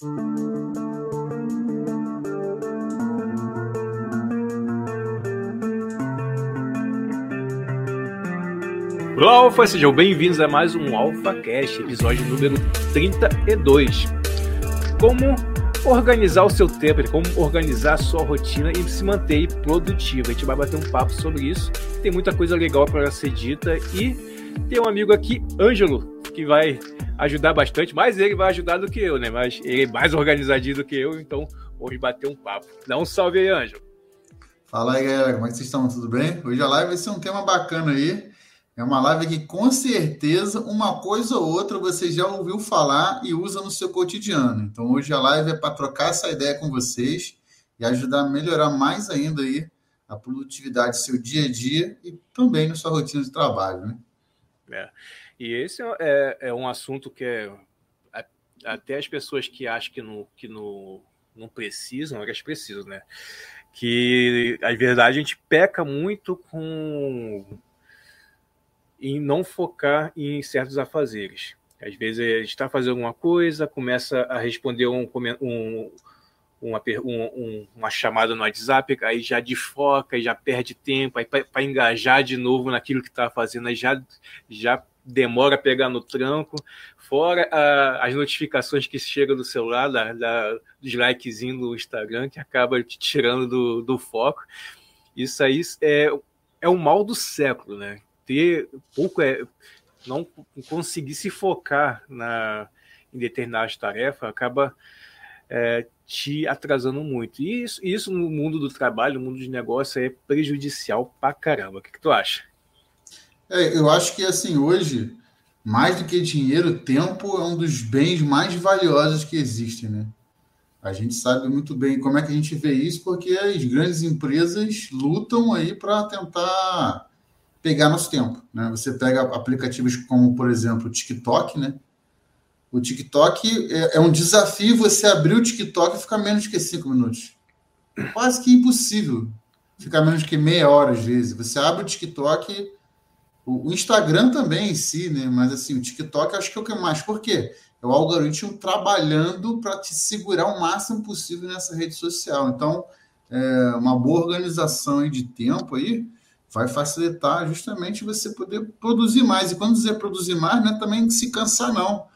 Olá, Alfa, sejam bem-vindos a mais um Alpha Cast, episódio número 32. Como organizar o seu tempo, como organizar a sua rotina e se manter produtivo. A gente vai bater um papo sobre isso. Tem muita coisa legal para ser dita e tem um amigo aqui, Ângelo, que vai ajudar bastante, mas ele vai ajudar do que eu, né? Mas ele é mais organizadinho do que eu, então hoje bater um papo. Dá um salve aí, Ângelo. Fala aí, galera, como é que vocês estão? Tudo bem? Hoje a live vai ser um tema bacana aí. É uma live que com certeza uma coisa ou outra você já ouviu falar e usa no seu cotidiano. Então hoje a live é para trocar essa ideia com vocês e ajudar a melhorar mais ainda aí a produtividade do seu dia a dia e também na sua rotina de trabalho, né? É. E esse é, é um assunto que é até as pessoas que acham que não, que não, não precisam, elas precisam, né? Que a verdade a gente peca muito com em não focar em certos afazeres. Às vezes a gente está fazendo alguma coisa, começa a responder um, um, uma, um, uma chamada no WhatsApp, aí já desfoca, aí já perde tempo, aí para engajar de novo naquilo que está fazendo, aí já, já demora a pegar no tranco, fora a, as notificações que chegam do celular, da, da, dos likezinhos no Instagram, que acaba te tirando do, do foco. Isso aí é, é o mal do século, né? ter pouco é não conseguir se focar na em determinadas tarefas acaba é, te atrasando muito. E isso, isso no mundo do trabalho, no mundo de negócio, é prejudicial pra caramba. O que, que tu acha? É, eu acho que assim, hoje, mais do que dinheiro, tempo é um dos bens mais valiosos que existem, né? A gente sabe muito bem como é que a gente vê isso, porque as grandes empresas lutam aí para tentar pegar nosso tempo. Né? Você pega aplicativos como, por exemplo, o TikTok, né? O TikTok é, é um desafio você abrir o TikTok e ficar menos que cinco minutos. Quase que impossível ficar menos que meia hora às vezes. Você abre o TikTok, o, Instagram também em si, né? Mas assim, o TikTok acho que é o que mais. Por quê? É o algoritmo trabalhando para te segurar o máximo possível nessa rede social. Então, é uma boa organização de tempo aí vai facilitar justamente você poder produzir mais. E quando dizer produzir mais, não é também se cansar, não.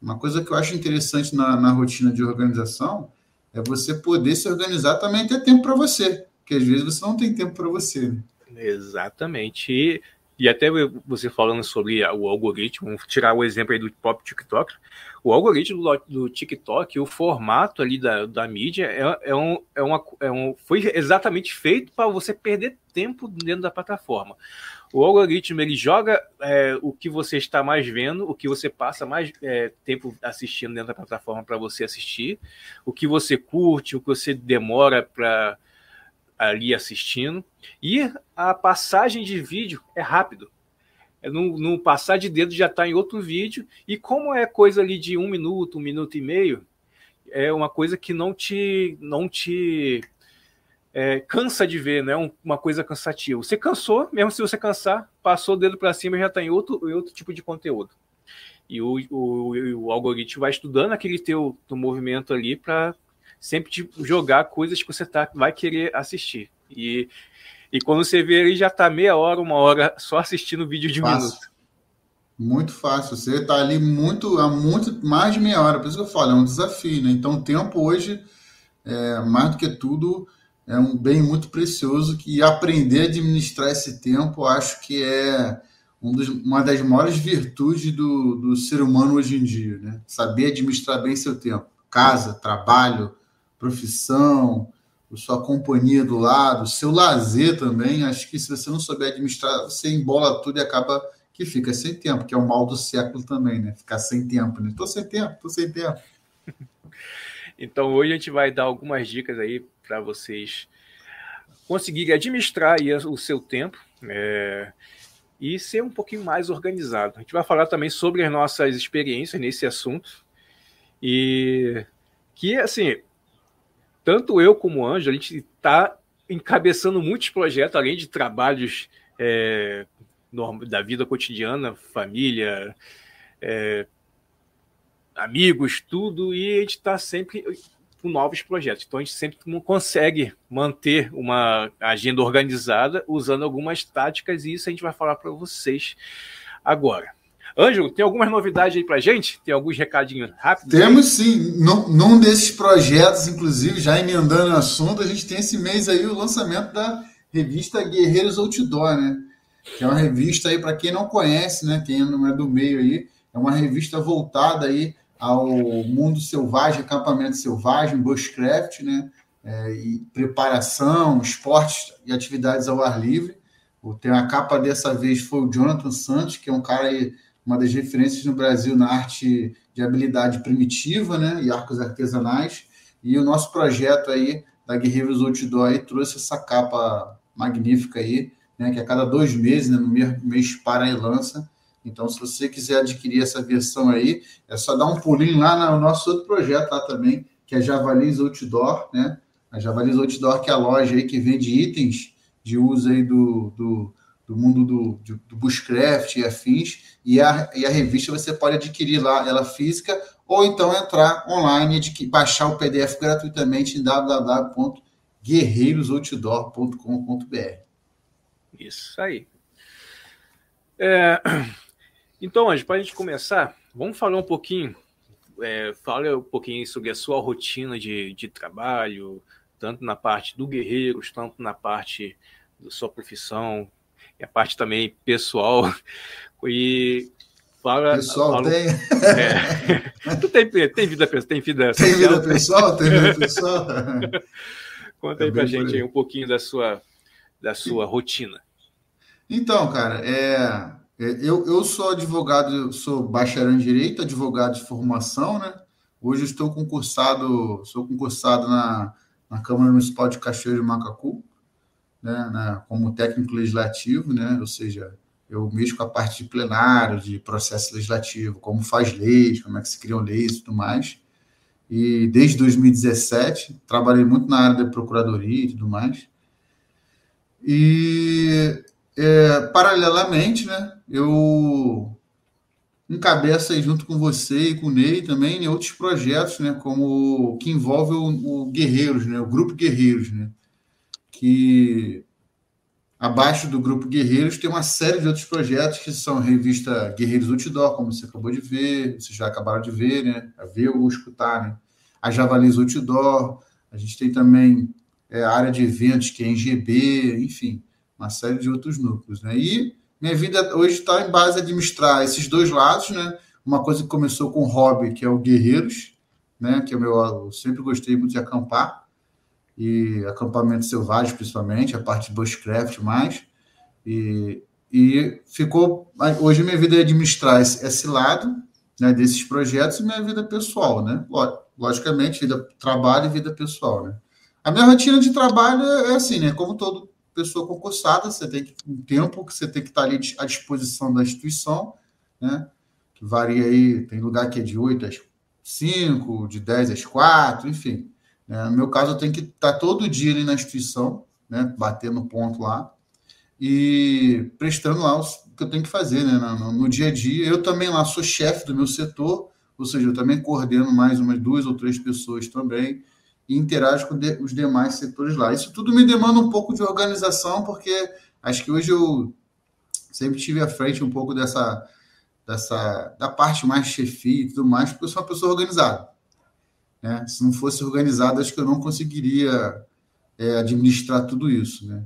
Uma coisa que eu acho interessante na, na rotina de organização é você poder se organizar também ter tempo para você, porque às vezes você não tem tempo para você. Né? Exatamente. E, e até você falando sobre o algoritmo, vamos tirar o exemplo aí do pop TikTok, o algoritmo do, do TikTok, o formato ali da, da mídia é, é, um, é, uma, é um, foi exatamente feito para você perder tempo dentro da plataforma. O algoritmo ele joga é, o que você está mais vendo, o que você passa mais é, tempo assistindo dentro da plataforma para você assistir, o que você curte, o que você demora para ali assistindo. E a passagem de vídeo é rápido é no, no passar de dedo já está em outro vídeo. E como é coisa ali de um minuto, um minuto e meio, é uma coisa que não te, não te é, cansa de ver, não é uma coisa cansativa. Você cansou, mesmo se você cansar, passou o dedo para cima e já está em outro, em outro tipo de conteúdo. E o, o, o algoritmo vai estudando aquele teu, teu movimento ali para sempre te jogar coisas que você tá, vai querer assistir. E e quando você vê, ele já está meia hora, uma hora só assistindo vídeo de um fácil. minuto. Muito fácil. Você está ali muito, há muito mais de meia hora. Por isso que eu falo, é um desafio, né? Então, o tempo hoje, é, mais do que tudo, é um bem muito precioso que aprender a administrar esse tempo, acho que é um dos, uma das maiores virtudes do, do ser humano hoje em dia, né? Saber administrar bem seu tempo. Casa, trabalho, profissão, sua companhia do lado, seu lazer também. Acho que se você não souber administrar, você embola tudo e acaba que fica sem tempo, que é o mal do século também, né? Ficar sem tempo, né? Tô sem tempo, tô sem tempo. então hoje a gente vai dar algumas dicas aí para vocês conseguirem administrar o seu tempo é, e ser um pouquinho mais organizado. A gente vai falar também sobre as nossas experiências nesse assunto e que assim tanto eu como o Anjo, a gente está encabeçando muitos projetos, além de trabalhos é, da vida cotidiana, família, é, amigos, tudo, e a gente está sempre com novos projetos. Então a gente sempre consegue manter uma agenda organizada usando algumas táticas, e isso a gente vai falar para vocês agora. Ângelo, tem algumas novidades aí para gente? Tem alguns recadinhos rápidos? Temos sim. Num, num desses projetos, inclusive, já emendando o assunto, a gente tem esse mês aí o lançamento da revista Guerreiros Outdoor, né? Que é uma revista aí, para quem não conhece, né? Quem não é do meio aí, é uma revista voltada aí ao mundo selvagem, acampamento selvagem, bushcraft, né? É, e preparação, esportes e atividades ao ar livre. Tem a capa dessa vez foi o Jonathan Santos, que é um cara aí, uma das referências no Brasil na arte de habilidade primitiva, né? E arcos artesanais. E o nosso projeto aí da Guerreiros Outdoor aí trouxe essa capa magnífica aí, né? Que a cada dois meses, né, no mês para e lança. Então, se você quiser adquirir essa versão aí, é só dar um pulinho lá no nosso outro projeto lá também, que é Javalis Outdoor, né? A Javalis Outdoor, que é a loja aí que vende itens de uso aí do, do, do mundo do, do, do bushcraft e afins, e a, e a revista você pode adquirir lá, ela física, ou então entrar online e baixar o PDF gratuitamente em www.guerreirosoutdoor.com.br. Isso aí. É, então, Anjo, para a gente começar, vamos falar um pouquinho, é, fala um pouquinho sobre a sua rotina de, de trabalho, tanto na parte do Guerreiros, tanto na parte da sua profissão, e a parte também pessoal. E fala. Pessoal fala, tem. É, tu tem, tem vida tem vida Tem vida pessoal? Tem vida pessoal? Conta aí é pra gente aí um pouquinho da sua, da sua rotina. Então, cara, é, é, eu, eu sou advogado, sou bacharel em direito, advogado de formação, né? Hoje estou concursado, sou concursado na, na Câmara Municipal de Cachoeiro de Macacu, né, na, como técnico legislativo, né? Ou seja, eu mexo com a parte de plenário, de processo legislativo, como faz leis, como é que se criam leis e tudo mais. E desde 2017 trabalhei muito na área da procuradoria e tudo mais. E é, paralelamente, né, eu encabeço aí junto com você e com o Ney também né, outros projetos, né, como que envolve o, o Guerreiros, né, o Grupo Guerreiros, né, que abaixo do Grupo Guerreiros tem uma série de outros projetos que são revista Guerreiros Outdoor, como você acabou de ver, vocês já acabaram de ver, né, a ver ou escutar, né, a Javalis Outdoor, a gente tem também é, a área de eventos que é em GB, enfim, uma série de outros núcleos, né? E minha vida hoje está em base a administrar esses dois lados, né? Uma coisa que começou com hobby, que é o Guerreiros, né? Que é o meu, eu sempre gostei muito de acampar e acampamento selvagem, principalmente, a parte de bushcraft mais. E, e ficou hoje minha vida é administrar esse, esse lado, né? Desses projetos e minha vida pessoal, né? Logicamente, vida trabalho e vida pessoal, né? A minha rotina de trabalho é assim, né? Como todo pessoa concursada, você tem que, um tempo que você tem que estar ali à disposição da instituição, né? Que varia aí, tem lugar que é de 8 às 5, de 10 às 4, enfim. Né? No meu caso, eu tenho que estar todo dia ali na instituição, né? Batendo ponto lá e prestando lá o que eu tenho que fazer, né? No, no dia a dia. Eu também lá sou chefe do meu setor, ou seja, eu também coordeno mais umas duas ou três pessoas também e interage com de, os demais setores lá. Isso tudo me demanda um pouco de organização, porque acho que hoje eu sempre tive à frente um pouco dessa, dessa da parte mais chefia e tudo mais, porque eu sou uma pessoa organizada. Né? Se não fosse organizado, acho que eu não conseguiria é, administrar tudo isso. Né?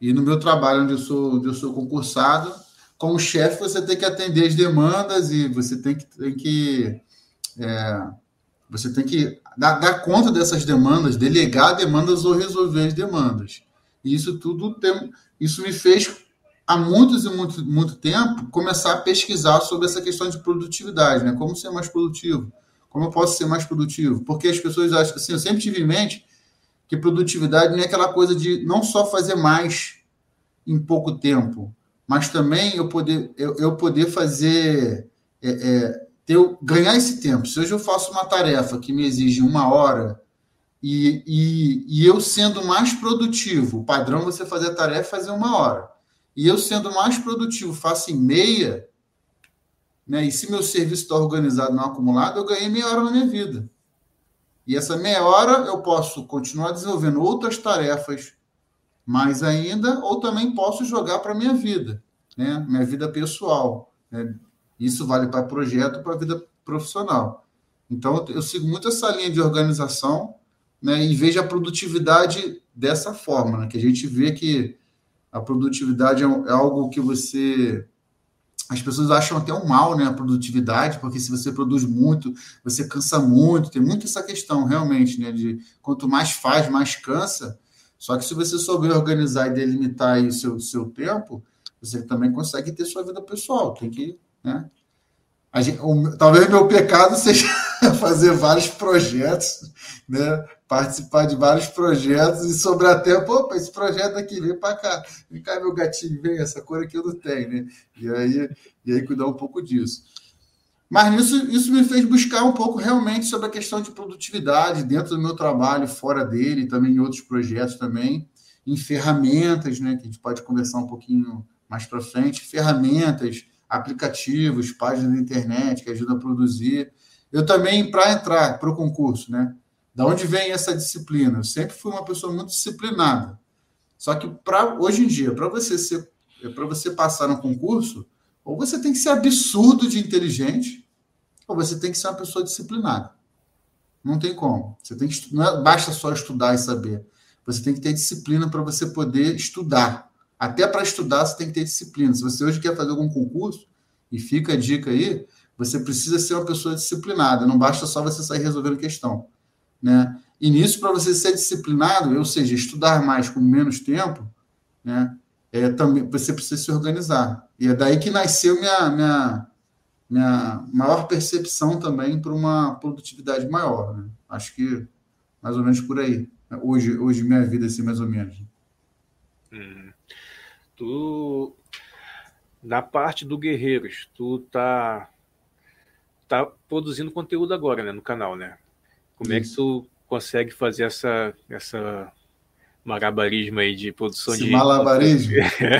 E no meu trabalho, onde eu sou, onde eu sou concursado, como chefe, você tem que atender as demandas e você tem que, tem que é, você tem que dar, dar, conta dessas demandas, delegar demandas ou resolver as demandas. E isso tudo tem, isso me fez há muitos e muito, muito tempo começar a pesquisar sobre essa questão de produtividade, né? Como ser mais produtivo? Como eu posso ser mais produtivo? Porque as pessoas acham assim, eu sempre tive em mente que produtividade não é aquela coisa de não só fazer mais em pouco tempo, mas também eu poder eu, eu poder fazer é, é, eu ganhar esse tempo. Se hoje eu faço uma tarefa que me exige uma hora e, e, e eu sendo mais produtivo, o padrão é você fazer a tarefa fazer uma hora. E eu sendo mais produtivo faço em meia, né? E se meu serviço está organizado não acumulado, eu ganhei meia hora na minha vida. E essa meia hora eu posso continuar desenvolvendo outras tarefas mais ainda, ou também posso jogar para a minha vida, né? minha vida pessoal. Né? Isso vale para projeto, para vida profissional. Então, eu sigo muito essa linha de organização né? e vejo a produtividade dessa forma, né? que a gente vê que a produtividade é, é algo que você as pessoas acham até um mal, né, a produtividade, porque se você produz muito, você cansa muito, tem muito essa questão, realmente, né, de quanto mais faz, mais cansa. Só que se você souber organizar e delimitar o seu, seu tempo, você também consegue ter sua vida pessoal. Tem que, né? Gente, o, talvez meu pecado seja fazer vários projetos, né? Participar de vários projetos e sobrar tempo, opa, esse projeto aqui, vem para cá, vem cá meu gatinho, vem, essa cor aqui eu não tenho, né? E aí, e aí cuidar um pouco disso. Mas isso, isso me fez buscar um pouco realmente sobre a questão de produtividade dentro do meu trabalho, fora dele, também em outros projetos também, em ferramentas, né? Que a gente pode conversar um pouquinho mais para frente, ferramentas, aplicativos, páginas da internet que ajudam a produzir. Eu também, para entrar para o concurso, né? Da onde vem essa disciplina? Eu sempre fui uma pessoa muito disciplinada. Só que para hoje em dia, para você ser, para você passar no concurso, ou você tem que ser absurdo de inteligente, ou você tem que ser uma pessoa disciplinada. Não tem como. Você tem que não é, basta só estudar e saber. Você tem que ter disciplina para você poder estudar. Até para estudar você tem que ter disciplina. Se você hoje quer fazer algum concurso, e fica a dica aí, você precisa ser uma pessoa disciplinada. Não basta só você sair resolvendo questão. Né? E nisso, para você ser disciplinado, ou seja, estudar mais com menos tempo, né? É, também, você precisa se organizar. E é daí que nasceu minha, minha, minha maior percepção também para uma produtividade maior. Né? Acho que mais ou menos por aí. Hoje, hoje minha vida, assim, mais ou menos. Hum. Tu, na parte do Guerreiros, tu tá, tá produzindo conteúdo agora, né, no canal, né? Como é que tu consegue fazer essa, essa malabarismo aí de produção Esse de. Malabarismo?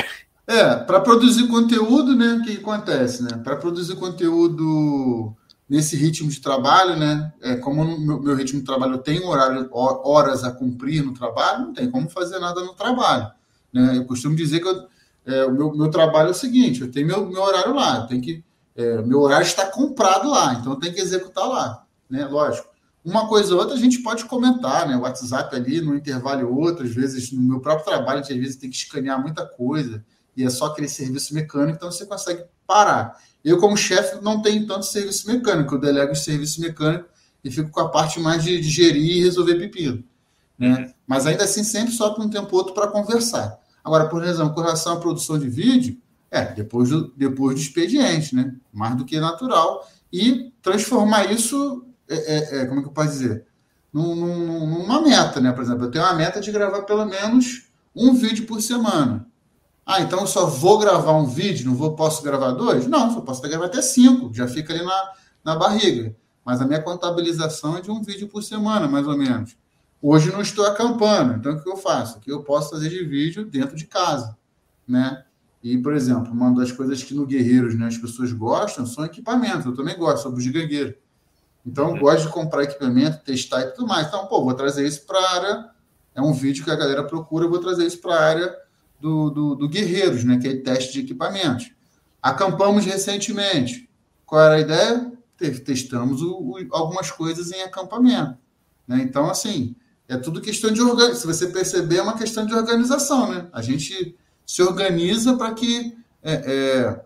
é, para produzir conteúdo, né? O que acontece, né? Para produzir conteúdo nesse ritmo de trabalho, né? É, como no meu, meu ritmo de trabalho eu tenho horário, horas a cumprir no trabalho, não tem como fazer nada no trabalho. Né? Eu costumo dizer que eu, é, o meu, meu trabalho é o seguinte: eu tenho meu, meu horário lá, eu tenho que. É, meu horário está comprado lá, então eu tenho que executar lá. Né? Lógico. Uma coisa ou outra a gente pode comentar, né? O WhatsApp ali, no intervalo outro, às vezes no meu próprio trabalho, a gente às vezes tem que escanear muita coisa, e é só aquele serviço mecânico, então você consegue parar. Eu, como chefe, não tenho tanto serviço mecânico, eu delego o serviço mecânico e fico com a parte mais de, de gerir e resolver pepino. Né? Mas ainda assim, sempre só para um tempo ou outro para conversar. Agora, por exemplo, com relação à produção de vídeo, é, depois do, depois do expediente, né? Mais do que natural. E transformar isso é, é, é, como é que eu posso dizer? Num, num, numa meta, né? Por exemplo, eu tenho uma meta de gravar pelo menos um vídeo por semana. Ah, então eu só vou gravar um vídeo, não vou, posso gravar dois? Não, só posso gravar até cinco, já fica ali na, na barriga. Mas a minha contabilização é de um vídeo por semana, mais ou menos. Hoje não estou acampando, então o que eu faço? O que eu posso fazer de vídeo dentro de casa, né? E, por exemplo, uma das coisas que no Guerreiros né, as pessoas gostam são equipamentos. Eu também gosto, sou gigangueiro. Então, eu gosto de comprar equipamento, testar e tudo mais. Então, pô, vou trazer isso para a área. É um vídeo que a galera procura, eu vou trazer isso para a área do, do, do, Guerreiros, né? Que é teste de equipamentos. Acampamos recentemente. Qual era a ideia? Testamos o, o, algumas coisas em acampamento. Né? Então, assim, é tudo questão de organização. Se você perceber, é uma questão de organização, né? A gente se organiza para que é, é,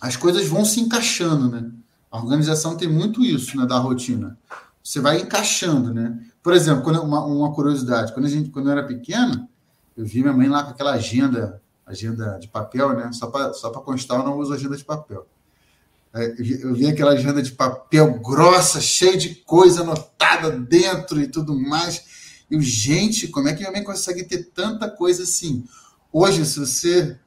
as coisas vão se encaixando, né? A organização tem muito isso, né, da rotina. Você vai encaixando, né? Por exemplo, quando, uma, uma curiosidade, quando, a gente, quando eu era pequeno, eu vi minha mãe lá com aquela agenda, agenda de papel, né? Só para só constar, eu não uso agenda de papel. Eu vi aquela agenda de papel grossa, cheia de coisa anotada dentro e tudo mais. E, gente, como é que minha mãe consegue ter tanta coisa assim? Hoje, se você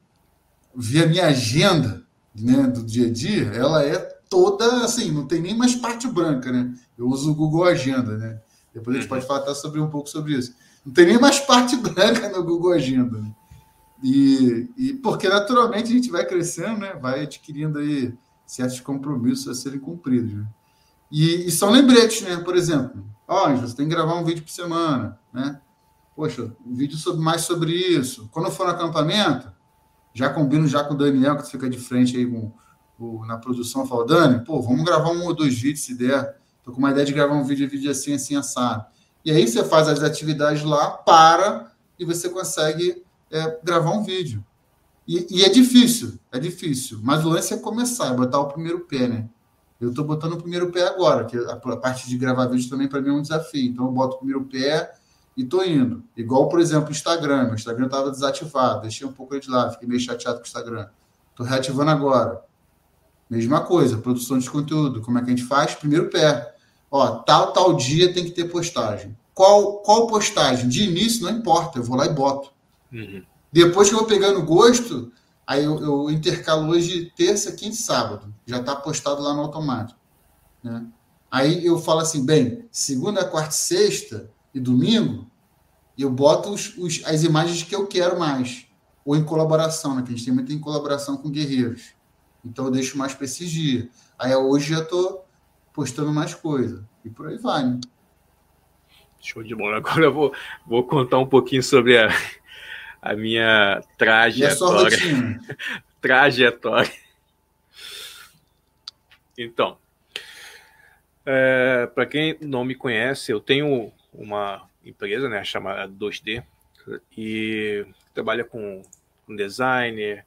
ver a minha agenda né, do dia a dia, ela é toda assim, não tem nem mais parte branca, né? Eu uso o Google Agenda, né? Depois a gente pode falar até sobre um pouco sobre isso. Não tem nem mais parte branca no Google Agenda, né? E, e porque naturalmente a gente vai crescendo, né? Vai adquirindo aí certos compromissos a serem cumpridos. Né? E, e, são lembretes, né? Por exemplo, ó, oh, você tem que gravar um vídeo por semana, né? Poxa, um vídeo sobre, mais sobre isso. Quando for no acampamento, já combino já com o Daniel, que fica de frente aí com, na produção, fala, Dani, pô, vamos gravar um ou dois vídeos se der. Tô com uma ideia de gravar um vídeo, vídeo assim, assim, assado. E aí você faz as atividades lá, para e você consegue é, gravar um vídeo. E, e, é difícil, é difícil. Mas o lance é começar, é botar o primeiro pé, né? Eu estou botando o primeiro pé agora, que a, a parte de gravar vídeo também para mim é um desafio. Então eu boto o primeiro pé e estou indo. Igual, por exemplo, o Instagram. Meu Instagram estava desativado, deixei um pouco de lado, fiquei meio chateado com o Instagram. Estou reativando agora. Mesma coisa, produção de conteúdo. Como é que a gente faz? Primeiro pé. Ó, tal, tal dia tem que ter postagem. Qual, qual postagem? De início não importa, eu vou lá e boto. Uhum. Depois que eu vou pegando gosto, aí eu, eu, intercalo hoje terça, quinta e sábado. Já está postado lá no automático. Né? Aí eu falo assim, bem, segunda, quarta e sexta e domingo, eu boto os, os, as imagens que eu quero mais. Ou em colaboração, né? Que a gente tem muito em colaboração com guerreiros. Então eu deixo mais para esses dias. Aí hoje já estou postando mais coisa. E por aí vai, né? Show de bola. Agora eu vou, vou contar um pouquinho sobre a, a minha trajetória. trajetória. Então, é, para quem não me conhece, eu tenho uma empresa né, chamada 2D e trabalha com, com designer,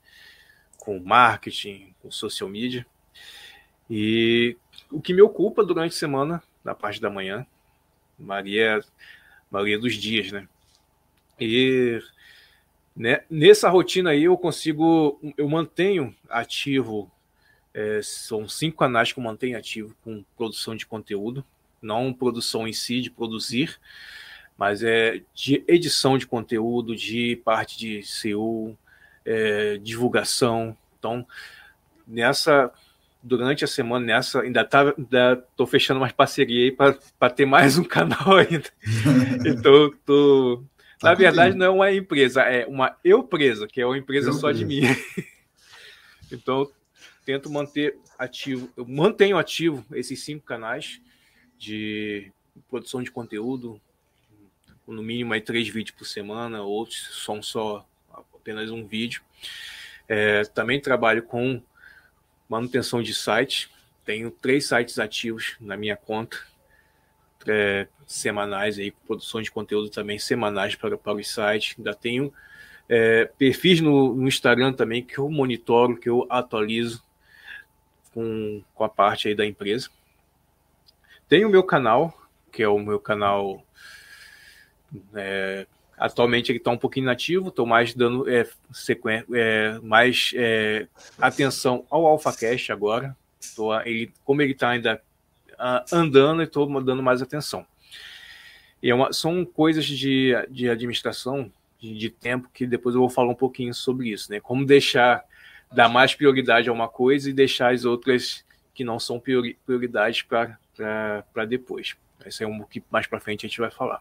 com marketing, com social media. E o que me ocupa durante a semana, na parte da manhã, Maria, maioria dos dias, né? E né? Nessa rotina aí eu consigo, eu mantenho ativo, é, são cinco canais que eu mantenho ativo com produção de conteúdo, não produção em si, de produzir, mas é de edição de conteúdo, de parte de SEO, é, divulgação. Então, nessa durante a semana nessa ainda tá ainda tô fechando mais parceria aí para ter mais um canal ainda. então tô Tá Na verdade, não é uma empresa, é uma eu presa, que é uma empresa eu só de mim. então, tento manter ativo, eu mantenho ativo esses cinco canais de produção de conteúdo, no mínimo aí três vídeos por semana, outros são só apenas um vídeo. É, também trabalho com manutenção de site, tenho três sites ativos na minha conta, é, semanais aí, produção de conteúdo também semanais para, para o site. Ainda tenho é, perfis no, no, Instagram também que eu monitoro, que eu atualizo com, com a parte aí da empresa. Tenho o meu canal, que é o meu canal. É, atualmente ele está um pouquinho inativo, estou mais dando é, é, mais é, atenção ao AlphaCast agora. Tô, ele, como ele está ainda uh, andando estou dando mais atenção. E é uma, são coisas de, de administração, de, de, tempo, que depois eu vou falar um pouquinho sobre isso, né? Como deixar, dar mais prioridade a uma coisa e deixar as outras que não são priori, prioridades para depois. Isso é um que mais para frente a gente vai falar.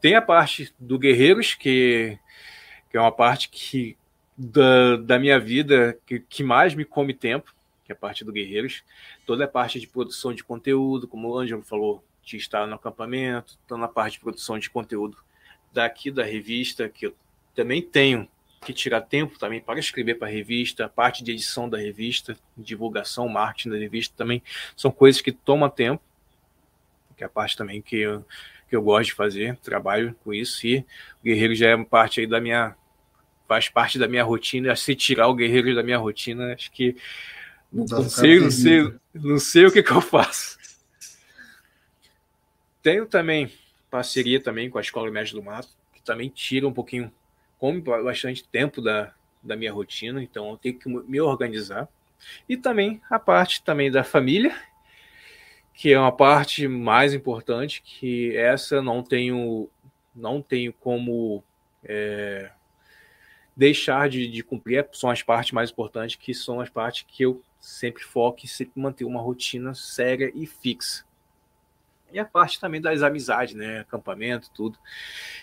Tem a parte do Guerreiros, que, que é uma parte que da, da minha vida que, que mais me come tempo, que é a parte do Guerreiros. Toda a parte de produção de conteúdo, como o Ângelo falou, de estar no acampamento, estou na parte de produção de conteúdo daqui da revista, que eu também tenho que tirar tempo também para escrever para a revista, a parte de edição da revista, divulgação, marketing da revista também são coisas que tomam tempo, que é a parte também que eu, que eu gosto de fazer, trabalho com isso, e o Guerreiro já é parte aí da minha, faz parte da minha rotina, se tirar o Guerreiro da minha rotina, acho que não, não sei, não sei, não sei o que, que eu faço. Tenho também parceria também com a Escola Média do Mato, que também tira um pouquinho, come bastante tempo da, da minha rotina, então eu tenho que me organizar. E também a parte também da família, que é uma parte mais importante, que essa não tenho, não tenho como é, deixar de, de cumprir, são as partes mais importantes, que são as partes que eu sempre foco e sempre manter uma rotina séria e fixa. E a parte também das amizades, né? Acampamento, tudo.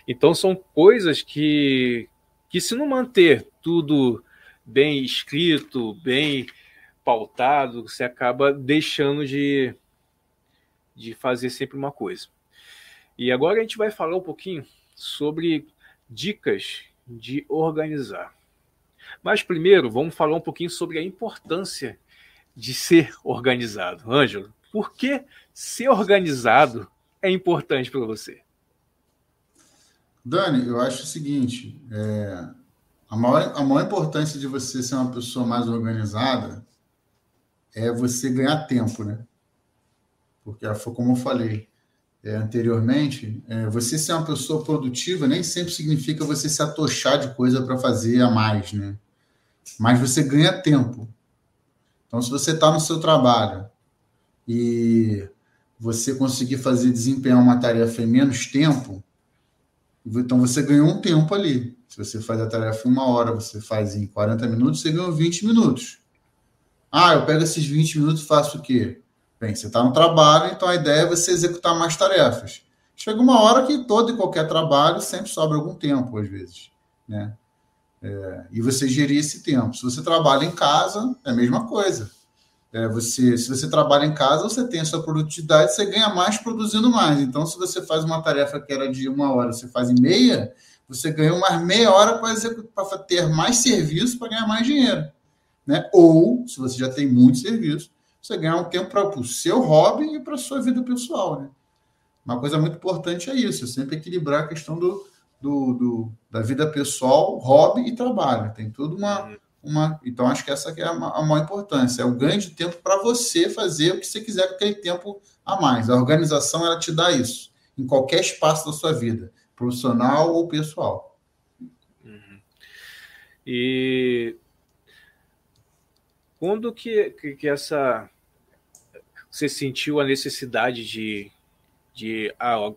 Então são coisas que, que se não manter tudo bem escrito, bem pautado, você acaba deixando de, de fazer sempre uma coisa. E agora a gente vai falar um pouquinho sobre dicas de organizar. Mas primeiro, vamos falar um pouquinho sobre a importância de ser organizado. Ângelo, por que ser organizado é importante para você? Dani, eu acho o seguinte: é, a, maior, a maior importância de você ser uma pessoa mais organizada é você ganhar tempo, né? Porque foi como eu falei é, anteriormente, é, você ser uma pessoa produtiva nem sempre significa você se atochar de coisa para fazer a mais, né? Mas você ganha tempo. Então, se você está no seu trabalho e você conseguir fazer desempenhar uma tarefa em menos tempo, então você ganhou um tempo ali. Se você faz a tarefa em uma hora, você faz em 40 minutos, você ganhou 20 minutos. Ah, eu pego esses 20 minutos e faço o quê? Bem, você está no trabalho, então a ideia é você executar mais tarefas. Chega uma hora que todo e qualquer trabalho sempre sobra algum tempo, às vezes. Né? É, e você gerir esse tempo. Se você trabalha em casa, é a mesma coisa. É, você, se você trabalha em casa, você tem a sua produtividade, você ganha mais produzindo mais. Então, se você faz uma tarefa que era de uma hora, você faz em meia, você ganha mais meia hora para ter mais serviço para ganhar mais dinheiro. Né? Ou, se você já tem muito serviço, você ganhar um tempo para o seu hobby e para a sua vida pessoal. Né? Uma coisa muito importante é isso, é sempre equilibrar a questão do, do, do, da vida pessoal, hobby e trabalho. Tem tudo uma, uhum uma. Então, acho que essa é a, maior importância. É o ganho de tempo para você fazer o que você quiser com aquele tempo a mais. A organização, ela te dá isso, em qualquer espaço da sua vida, profissional ou pessoal. Uhum. E quando que, que, que, essa você sentiu a necessidade de, de ah,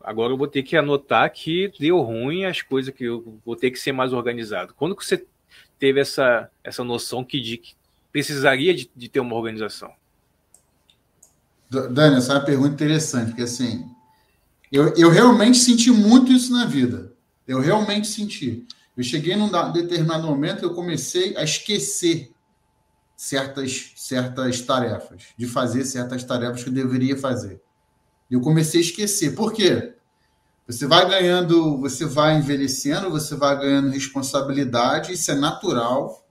agora eu vou ter que anotar que deu ruim as coisas que eu vou ter que ser mais organizado. Quando que você teve essa, essa noção que, de, que precisaria de, de ter uma organização? Dani, essa é uma pergunta interessante, porque assim, eu, eu realmente senti muito isso na vida. Eu realmente senti. Eu cheguei num determinado momento, eu comecei a esquecer certas, certas tarefas, de fazer certas tarefas que eu deveria fazer. Eu comecei a esquecer. Por quê? Você vai ganhando, você vai envelhecendo, você vai ganhando responsabilidade, isso é natural,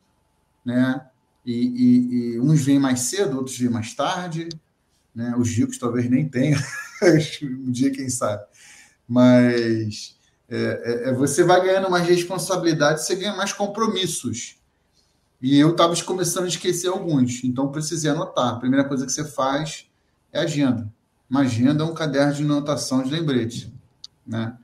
né? E, e, e uns vêm mais cedo, outros vêm mais tarde, né? Os ricos talvez nem tenham, um dia quem sabe. Mas é, é, é, você vai ganhando mais responsabilidade, você ganha mais compromissos. E eu estava começando a esquecer alguns, então precisei anotar. A primeira coisa que você faz é agenda. Uma agenda é um caderno de anotação de lembrete né?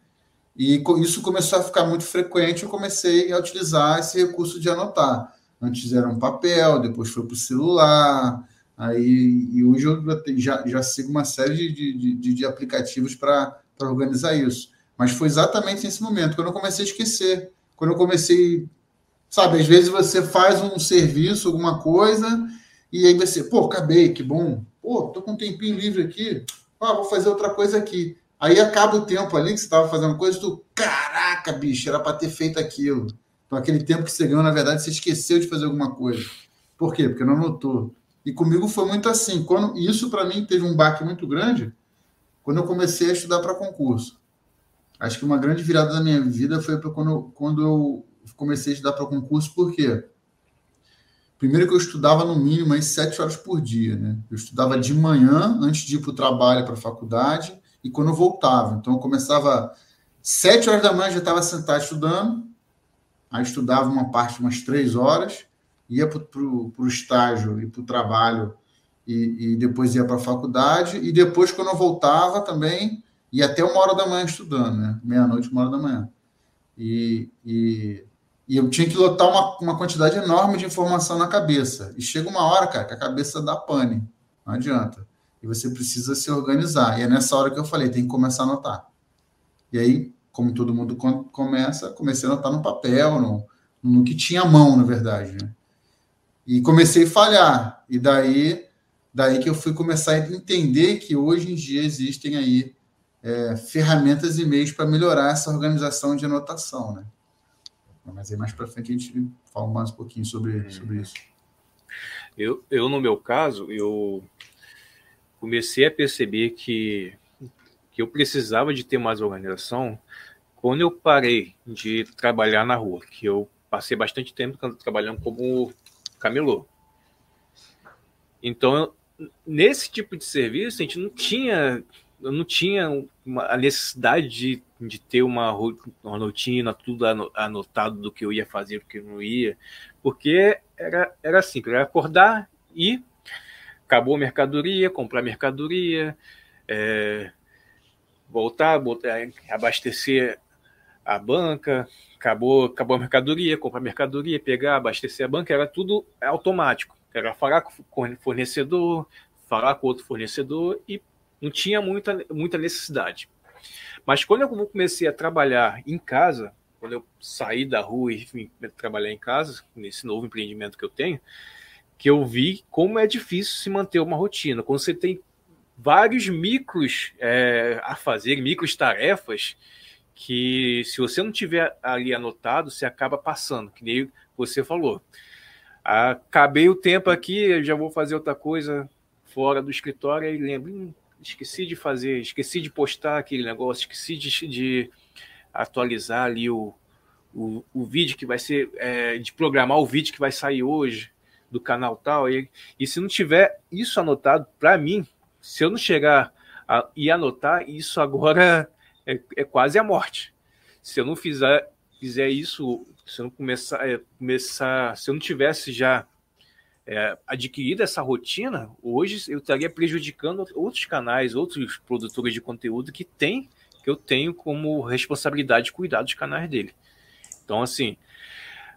E isso começou a ficar muito frequente, eu comecei a utilizar esse recurso de anotar. Antes era um papel, depois foi para o celular, aí, e hoje eu já, já sigo uma série de, de, de, de aplicativos para organizar isso. Mas foi exatamente nesse momento, quando eu comecei a esquecer, quando eu comecei, sabe, às vezes você faz um serviço, alguma coisa, e aí você, pô, acabei, que bom, pô, tô com um tempinho livre aqui, ah, vou fazer outra coisa aqui. Aí acaba o tempo ali que você estava fazendo coisa, tu, caraca, bicho, era para ter feito aquilo. Então, aquele tempo que você ganhou, na verdade, você esqueceu de fazer alguma coisa. Por quê? Porque não anotou. E comigo foi muito assim. Quando isso, para mim, teve um baque muito grande quando eu comecei a estudar para concurso. Acho que uma grande virada da minha vida foi quando, quando eu comecei a estudar para concurso, por quê? Primeiro que eu estudava no mínimo aí sete horas por dia, né? Eu estudava de manhã, antes de ir para o trabalho, para a faculdade, e quando eu voltava. Então eu começava sete horas da manhã, já estava sentado estudando, aí estudava uma parte, umas três horas, ia para o estágio e para o trabalho, e, e, depois ia para a faculdade, e depois, quando eu voltava também, ia até uma hora da manhã estudando, né? Meia-noite, uma hora da manhã. E, e, e, eu tinha que lotar uma, uma quantidade enorme de informação na cabeça. E chega uma hora, cara, que a cabeça dá pane. Não adianta e você precisa se organizar. E é nessa hora que eu falei, tem que começar a anotar. E aí, como todo mundo começa, comecei a anotar no papel, no, no que tinha mão, na verdade. Né? E comecei a falhar. E daí, daí que eu fui começar a entender que hoje em dia existem aí é, ferramentas e meios para melhorar essa organização de anotação, né? Mas aí mais para frente a gente fala mais um pouquinho sobre, sobre isso. Eu, eu, no meu caso, eu comecei a perceber que, que eu precisava de ter mais organização quando eu parei de trabalhar na rua, que eu passei bastante tempo trabalhando como camelô. Então, nesse tipo de serviço, a gente não tinha, não tinha uma, a necessidade de, de ter uma, uma rotina, tudo anotado do que eu ia fazer, do que eu não ia, porque era, era simples, era acordar e acabou a mercadoria, comprar mercadoria, é, voltar, abastecer a banca, acabou, acabou a mercadoria, comprar mercadoria, pegar, abastecer a banca, era tudo automático. Era falar com o fornecedor, falar com outro fornecedor e não tinha muita, muita necessidade. Mas quando eu comecei a trabalhar em casa, quando eu saí da rua e vim trabalhar em casa, nesse novo empreendimento que eu tenho, que eu vi como é difícil se manter uma rotina. Quando você tem vários micros é, a fazer, micros tarefas, que se você não tiver ali anotado, você acaba passando, que nem você falou. Acabei o tempo aqui, já vou fazer outra coisa fora do escritório e lembro, hum, esqueci de fazer, esqueci de postar aquele negócio, esqueci de, de atualizar ali o, o, o, vídeo que vai ser, é, de programar o vídeo que vai sair hoje do canal tal. E, e se não tiver isso anotado, para mim, se eu não chegar a, e anotar, isso agora é, é, quase a morte. Se eu não fizer, fizer isso, se eu não começar, é, começar se eu não tivesse já é, adquirido essa rotina, hoje eu estaria prejudicando outros canais, outros produtores de conteúdo que tem, que eu tenho como responsabilidade cuidar dos canais dele. Então, assim,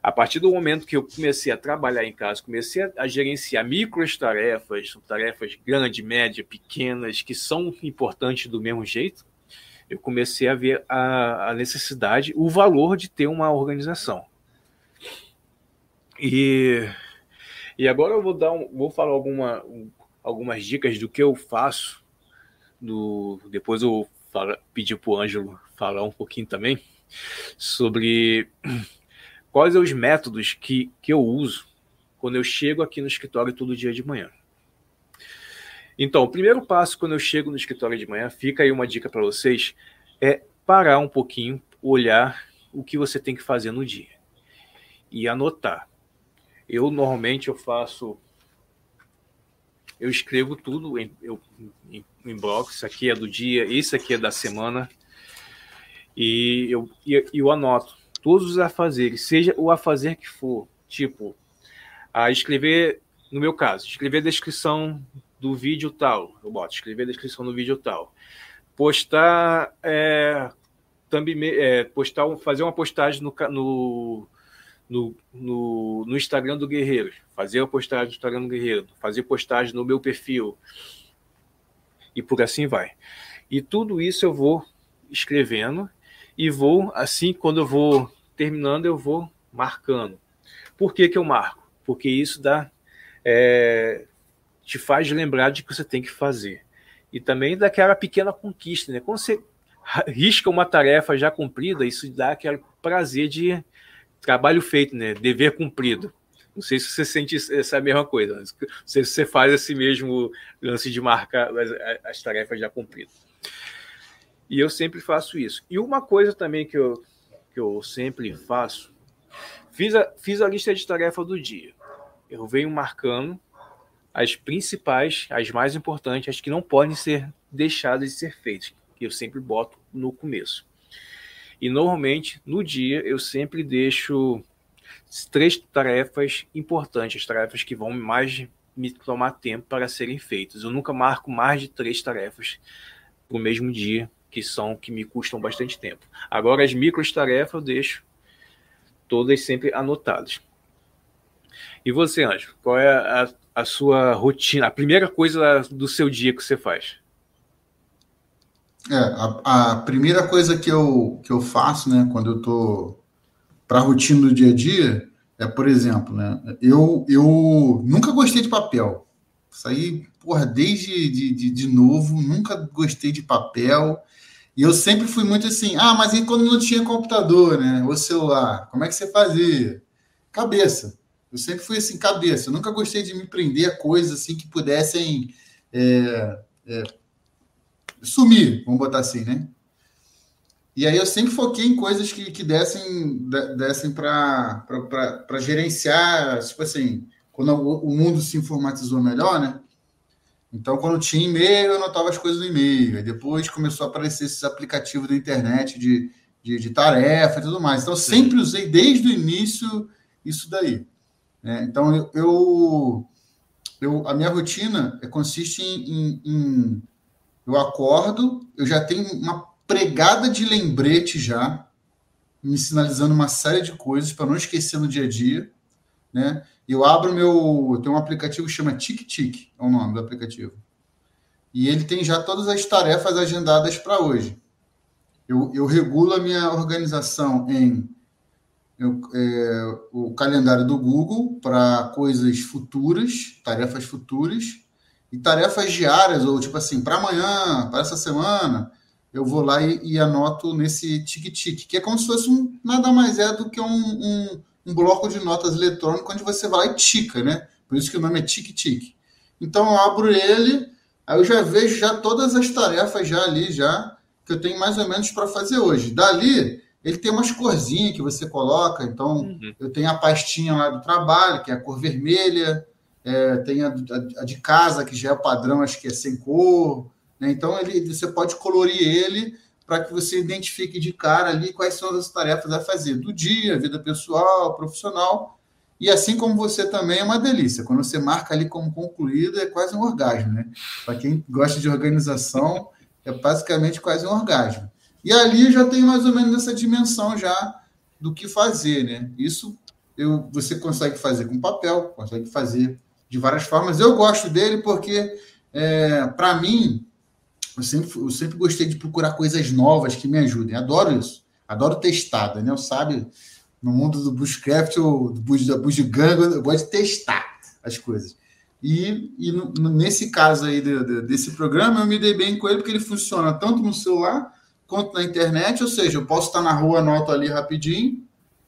a partir do momento que eu comecei a trabalhar em casa, comecei a, a gerenciar micros tarefas, tarefas grandes, médias, pequenas, que são importantes do mesmo jeito, eu comecei a ver a, a necessidade, o valor de ter uma organização. E, e agora eu vou dar um, vou falar alguma, algumas dicas do que eu faço. Do, depois eu vou pedir para o Ângelo falar um pouquinho também sobre quais são os métodos que, que eu uso quando eu chego aqui no escritório todo dia de manhã. Então, o primeiro passo quando eu chego no escritório de manhã, fica aí uma dica para vocês, é parar um pouquinho, olhar o que você tem que fazer no dia e anotar. Eu normalmente eu faço eu escrevo tudo em, eu, em, em blocos, isso aqui é do dia, isso aqui é da semana, e eu, e, eu anoto todos os afazeres, seja o afazer que for, tipo, a escrever, no meu caso, escrever a descrição do vídeo tal, eu boto escrever a descrição do vídeo tal, postar, é, também, é, postar, fazer uma postagem no, no, no, no, no Instagram do Guerreiro, fazer a postagem no Instagram do Guerreiro, fazer postagem no meu perfil e por assim vai. E tudo isso eu vou escrevendo e vou, assim, quando eu vou terminando, eu vou marcando. Por que, que eu marco? Porque isso dá, é, te faz lembrar de que você tem que fazer. E também daquela pequena conquista, né? Quando você risca uma tarefa já cumprida, isso dá aquele prazer de trabalho feito, né? Dever cumprido. Não sei se você sente essa mesma coisa. Não sei se você faz esse mesmo lance de marcar as, as tarefas já cumpridas. E eu sempre faço isso. E uma coisa também que eu, que eu sempre faço, fiz a, fiz a lista de tarefa do dia. Eu venho marcando as principais, as mais importantes, as que não podem ser deixadas de ser feitas, que eu sempre boto no começo. E normalmente no dia eu sempre deixo três tarefas importantes, tarefas que vão mais me tomar tempo para serem feitas. Eu nunca marco mais de três tarefas para o mesmo dia que são que me custam bastante tempo. Agora as micro tarefas eu deixo todas sempre anotadas. E você, Anjo, qual é a, a sua rotina, a primeira coisa do seu dia que você faz? É, a, a primeira coisa que eu, que eu faço, né, quando eu tô para a rotina do dia a dia, é, por exemplo, né, eu, eu nunca gostei de papel. Isso aí, porra, desde de, de, de novo, nunca gostei de papel. E eu sempre fui muito assim, ah, mas e quando não tinha computador, né? Ou celular, como é que você fazia? Cabeça. Eu sempre fui assim, cabeça. Eu nunca gostei de me prender a coisas assim que pudessem é, é, sumir, vamos botar assim, né? E aí eu sempre foquei em coisas que, que dessem, dessem para gerenciar, tipo assim, quando o, mundo se informatizou melhor, né? Então, quando tinha e-mail, eu anotava as coisas no e-mail. Aí depois começou a aparecer esses aplicativos da internet de, de, de tarefa e tudo mais. Então, eu sempre usei desde o início isso daí. Né? Então, eu, eu, eu, a minha rotina consiste em, em, em, Eu acordo, eu já tenho uma pregada de lembrete já, me sinalizando uma série de coisas para não esquecer no dia a dia. Né? eu abro meu. Tem um aplicativo que chama TicTic, é o nome do aplicativo. E ele tem já todas as tarefas agendadas para hoje. Eu, eu regulo a minha organização em eu, é, o calendário do Google para coisas futuras, tarefas futuras, e tarefas diárias, ou tipo assim, para amanhã, para essa semana, eu vou lá e, e anoto nesse tic-tic, que é como se fosse um, nada mais é do que um, um um bloco de notas eletrônico onde você vai lá e tica, né? Por isso que o nome é tic-tic. Então eu abro ele, aí eu já vejo já todas as tarefas já ali já que eu tenho mais ou menos para fazer hoje. Dali ele tem umas corzinhas que você coloca, então uhum. eu tenho a pastinha lá do trabalho, que é a cor vermelha, é, tem a, a, a, de casa, que já é padrão, acho que é sem cor. Né? Então ele, você pode colorir ele para que você identifique de cara ali quais são as tarefas a fazer do dia, vida pessoal, profissional. E assim como você também é uma delícia. Quando você marca ali como concluído, é quase um orgasmo, né? Para quem gosta de organização, é basicamente quase um orgasmo. E ali já tem mais ou menos essa dimensão já do que fazer, né? Isso eu, você consegue fazer com papel, consegue fazer de várias formas. Eu gosto dele porque, é, para mim, eu sempre, eu sempre gostei de procurar coisas novas que me ajudem. Adoro isso. Adoro testar. Daniel sabe, no mundo do bushcraft ou do bush, da bushgang, eu gosto de testar as coisas. E, e nesse caso aí de, de, desse programa, eu me dei bem com ele porque ele funciona tanto no celular quanto na internet. Ou seja, eu posso estar na rua, anoto ali rapidinho,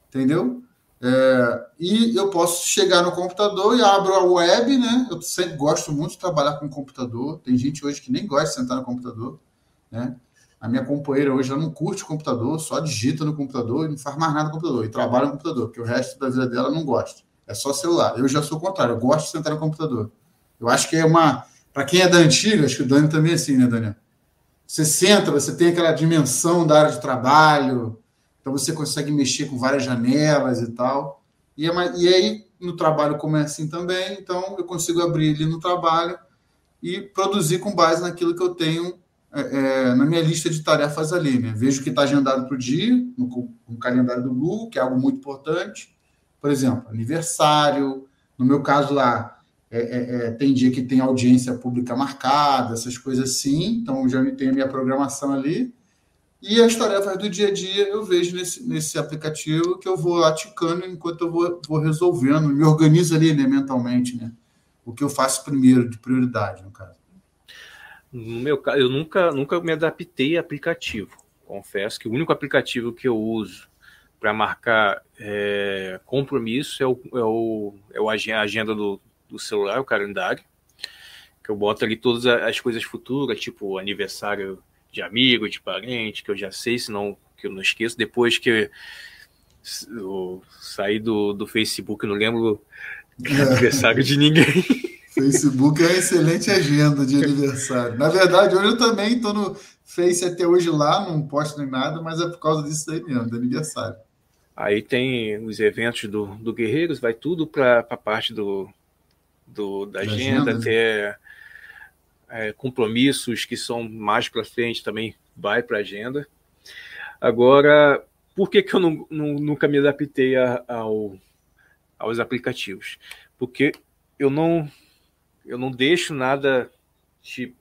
entendeu? É, e eu posso chegar no computador e abro a web, né? Eu sempre gosto muito de trabalhar com computador. Tem gente hoje que nem gosta de sentar no computador, né? A minha companheira hoje ela não curte computador, só digita no computador e não faz mais nada no computador. E trabalha no computador, porque o resto da vida dela não gosta. É só celular. Eu já sou o contrário, eu gosto de sentar no computador. Eu acho que é uma. Para quem é da antiga, acho que o Dani também é assim, né, Daniel? Você senta, você tem aquela dimensão da área de trabalho, então você consegue mexer com várias janelas e tal. E, é, e aí no trabalho como é assim também, então eu consigo abrir ele no trabalho e produzir com base naquilo que eu tenho é, é, na minha lista de tarefas ali. Né? Vejo o que está agendado para o dia, no, no, calendário do Google, que é algo muito importante. Por exemplo, aniversário. No meu caso lá, é, é, é tem dia que tem audiência pública marcada, essas coisas assim. Então já tenho a minha programação ali. E as tarefas do dia a dia eu vejo nesse, nesse aplicativo que eu vou aticando enquanto eu vou, vou resolvendo, me organizo ali né, mentalmente, né? O que eu faço primeiro, de prioridade, no caso. No meu caso, eu nunca, nunca me adaptei a aplicativo. Confesso que o único aplicativo que eu uso para marcar é, compromisso é, o, é, o, é a agenda do, do celular, o calendário, que eu boto ali todas as coisas futuras, tipo aniversário de amigo, de parente, que eu já sei, senão que eu não esqueço. Depois que eu saí do, do Facebook, não lembro é. aniversário de ninguém. Facebook é uma excelente agenda de aniversário. Na verdade, hoje eu também estou no Face até hoje lá, não posto nem nada, mas é por causa disso aí mesmo, do aniversário. Aí tem os eventos do, do Guerreiros, vai tudo para a parte do, do, da, da agenda, agenda, né? até é, compromissos que são mais para frente também vai para a agenda. Agora, por que, que eu não, não, nunca me adaptei a, ao, aos aplicativos? Porque eu não eu não deixo nada tipo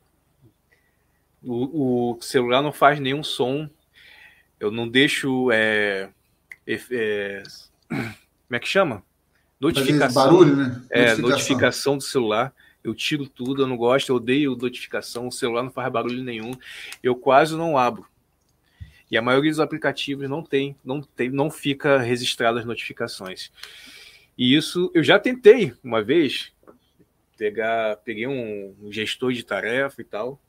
o, o celular não faz nenhum som eu não deixo é, é, como é que chama notificação barulho né é notificação. notificação do celular eu tiro tudo, eu não gosto, eu odeio notificação, o celular não faz barulho nenhum, eu quase não abro. E a maioria dos aplicativos não tem, não tem, não fica registrado as notificações. E isso eu já tentei uma vez pegar, peguei um, um gestor de tarefa e tal,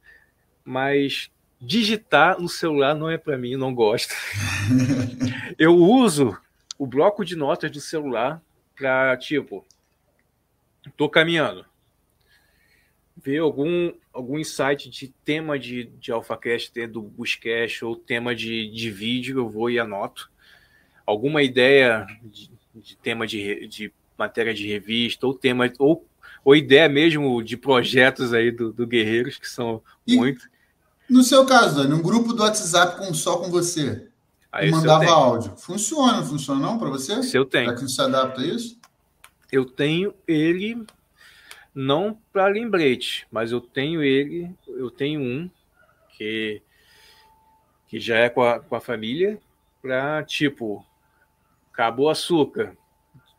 mas digitar no celular não é para mim, não gosto. eu uso o bloco de notas do celular para tipo, tô caminhando, ver algum algum insight de tema de, de AlphaCast, do Buscast ou tema de, de vídeo, eu vou e anoto. Alguma ideia de, de tema de, de matéria de revista ou tema ou, ou ideia mesmo de projetos aí do, do Guerreiros que são e, muito no seu caso, Dani, um grupo do WhatsApp com, só com você. Aí, mandava áudio. Funciona, funciona não para você? Se eu tenho. Para que se adapta a isso? Eu tenho ele não para lembrete, mas eu tenho ele, eu tenho um que que já é com a, com a família para tipo acabou açúcar,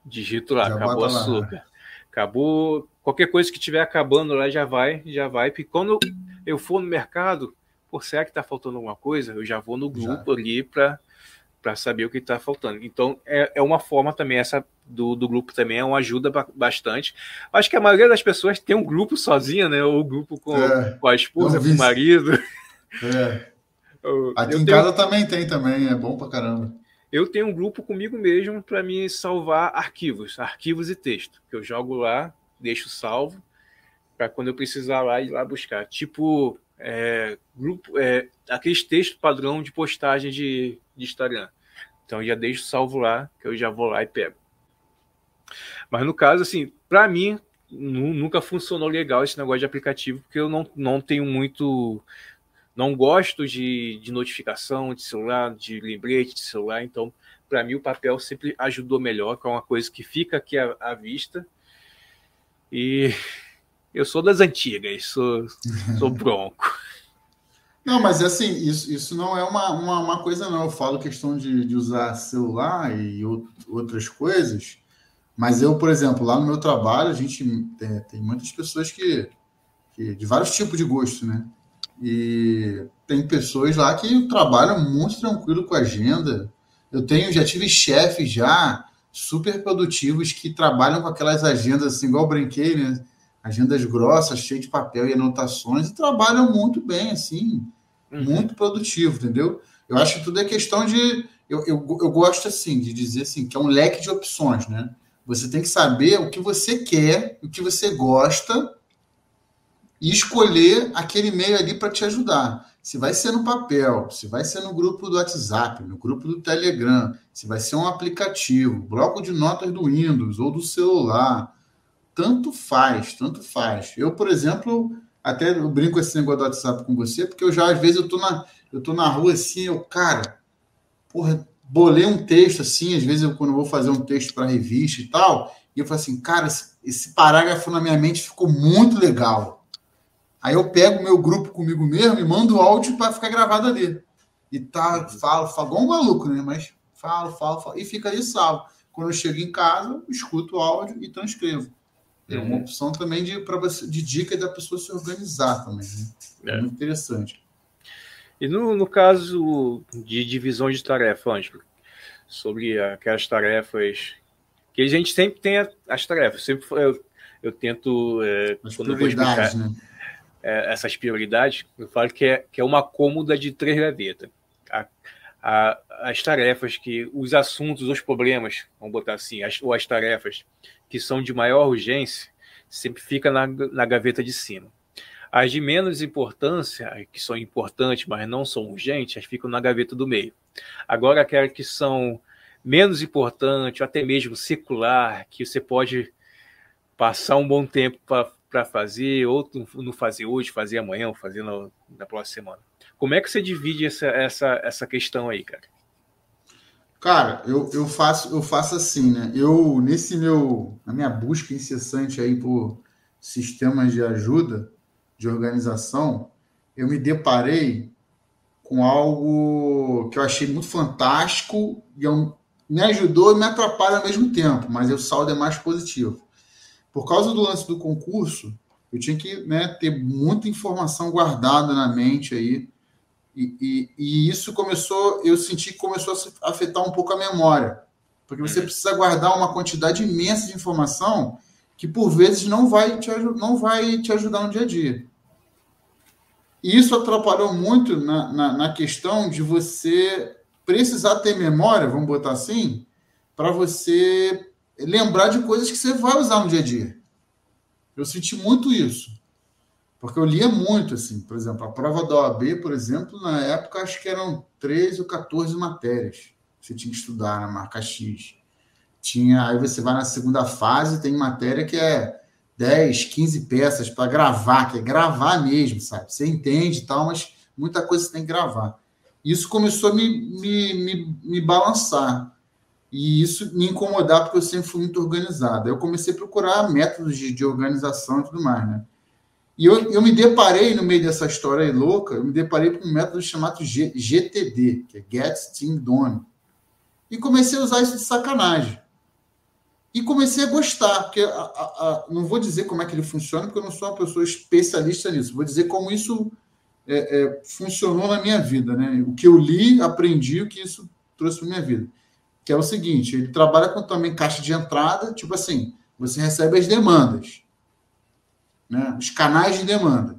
digito lá, já acabou açúcar. Lá. Acabou qualquer coisa que tiver acabando lá já vai, já vai. Porque quando eu for no mercado, por será que está faltando alguma coisa? Eu já vou no grupo já. ali para para saber o que está faltando. Então é, é uma forma também essa do, do grupo também é uma ajuda bastante. Acho que a maioria das pessoas tem um grupo sozinha, né? Ou um grupo com, é, com a esposa, com o marido. É. Aqui eu em tenho, casa também tem também, é bom para caramba. Eu tenho um grupo comigo mesmo para me salvar arquivos, arquivos e texto, que eu jogo lá, deixo salvo para quando eu precisar lá ir lá buscar. Tipo é, grupo, é, aqueles textos padrão de postagem de, de Instagram. Então já deixo salvo lá, que eu já vou lá e pego. Mas no caso, assim, para mim, nunca funcionou legal esse negócio de aplicativo, porque eu não, não tenho muito. Não gosto de, de notificação de celular, de lembrete de celular, então, para mim, o papel sempre ajudou melhor, que é uma coisa que fica aqui à, à vista. E eu sou das antigas, sou, sou bronco. Não, mas assim, isso, isso não é uma, uma, uma coisa, não. Eu falo questão de, de usar celular e outras coisas, mas eu, por exemplo, lá no meu trabalho, a gente tem, tem muitas pessoas que, que, de vários tipos de gosto, né? E tem pessoas lá que trabalham muito tranquilo com a agenda. Eu tenho, já tive chefes já super produtivos que trabalham com aquelas agendas assim, igual eu brinquei, né? Agendas grossas, cheias de papel e anotações, e trabalham muito bem, assim, uhum. muito produtivo, entendeu? Eu acho que tudo é questão de. Eu, eu, eu gosto, assim, de dizer assim, que é um leque de opções, né? Você tem que saber o que você quer, o que você gosta, e escolher aquele meio ali para te ajudar. Se vai ser no papel, se vai ser no grupo do WhatsApp, no grupo do Telegram, se vai ser um aplicativo, bloco de notas do Windows ou do celular, tanto faz, tanto faz. Eu, por exemplo, até eu brinco esse negócio do WhatsApp com você, porque eu já, às vezes, eu tô na, eu tô na rua assim, eu, cara, porra, bolei um texto assim, às vezes eu, quando eu vou fazer um texto para revista e tal, e eu falo assim, cara, esse, esse parágrafo na minha mente ficou muito legal. Aí eu pego o meu grupo comigo mesmo e mando o áudio para ficar gravado ali. E tá, falo, falo igual um maluco, né? Mas falo, falo, falo, e fica ali salvo. Quando eu chego em casa, escuto o áudio e transcrevo. É uma uhum. opção também de, você, de dica da pessoa se organizar também. Né? É. é. muito interessante. E no, no caso de divisão de tarefa, Ângelo, sobre aquelas tarefas que a gente sempre tem as tarefas, sempre eu, eu tento é, quando eu vou explicar né? é, essas prioridades, eu falo que é, que é uma cômoda de três gavetas. A, a, as tarefas que os assuntos, os problemas, vamos botar assim, as, ou as tarefas que são de maior urgência, sempre fica na, na gaveta de cima. As de menos importância, que são importantes, mas não são urgentes, ficam na gaveta do meio. Agora, aquelas que são menos importantes, ou até mesmo secular, que você pode passar um bom tempo para fazer, ou não fazer hoje, fazer amanhã, ou fazer na, na próxima semana. Como é que você divide essa, essa, essa questão aí, cara? Cara, eu, eu faço eu faço assim, né? Eu nesse meu na minha busca incessante aí por sistemas de ajuda, de organização, eu me deparei com algo que eu achei muito fantástico e eu, me ajudou e me atrapalha ao mesmo tempo, mas o saldo é mais positivo. Por causa do lance do concurso, eu tinha que né, ter muita informação guardada na mente aí e, e, e, isso começou, eu senti que começou a afetar um pouco a memória. Porque você uhum. precisa guardar uma quantidade imensa de informação que por vezes não vai te, não vai te ajudar no dia a dia. E isso atrapalhou muito na, na, na questão de você precisar ter memória, vamos botar assim, para você lembrar de coisas que você vai usar no dia a dia. Eu senti muito isso. Porque eu lia muito, assim, por exemplo, a prova da OAB, por exemplo, na época acho que eram 13 ou 14 matérias que você tinha que estudar na marca X. Tinha, aí você vai na segunda fase, tem matéria que é 10, 15 peças para gravar, que é gravar mesmo, sabe? Você entende e tal, mas muita coisa você tem que gravar. Isso começou a me, me, me, me balançar. E isso me incomodar, porque eu sempre fui muito organizado. Eu comecei a procurar métodos de, de organização e tudo mais, né? E eu, eu me deparei, no meio dessa história aí louca, eu me deparei com um método chamado G, GTD, que é Get Things Done. E comecei a usar isso de sacanagem. E comecei a gostar, porque a, a, a, não vou dizer como é que ele funciona, porque eu não sou uma pessoa especialista nisso. Vou dizer como isso é, é, funcionou na minha vida, né? O que eu li, aprendi, o que isso trouxe para minha vida. Que é o seguinte: ele trabalha com também caixa de entrada, tipo assim, você recebe as demandas né? os canais de demanda.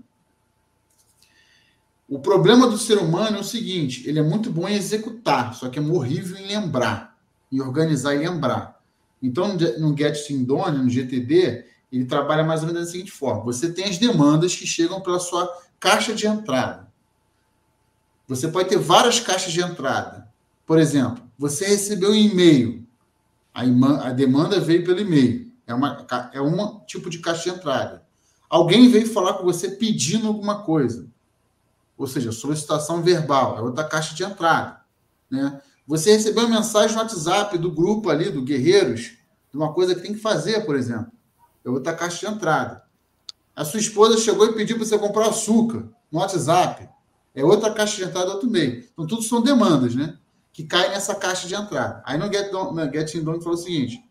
O problema do ser humano é o seguinte: ele é muito bom em executar, só que é horrível em lembrar, em organizar e lembrar. Então, no Get Things Done, no GTD, ele trabalha mais ou menos da seguinte forma: você tem as demandas que chegam pela sua caixa de entrada. Você pode ter várias caixas de entrada. Por exemplo, você recebeu um e-mail, a, demanda veio pelo e-mail. É, uma, é um tipo de caixa de entrada. Alguém veio falar com você pedindo alguma coisa. Ou seja, solicitação verbal, é outra caixa de entrada. Né? Você recebeu uma mensagem no WhatsApp do grupo ali, do Guerreiros, de uma coisa que tem que fazer, por exemplo. É outra caixa de entrada. A sua esposa chegou e pediu para você comprar açúcar no WhatsApp. É outra caixa de entrada, outro meio. Então, tudo são demandas, né? Que caem nessa caixa de entrada. Aí no Get, no Get Done falou o seguinte: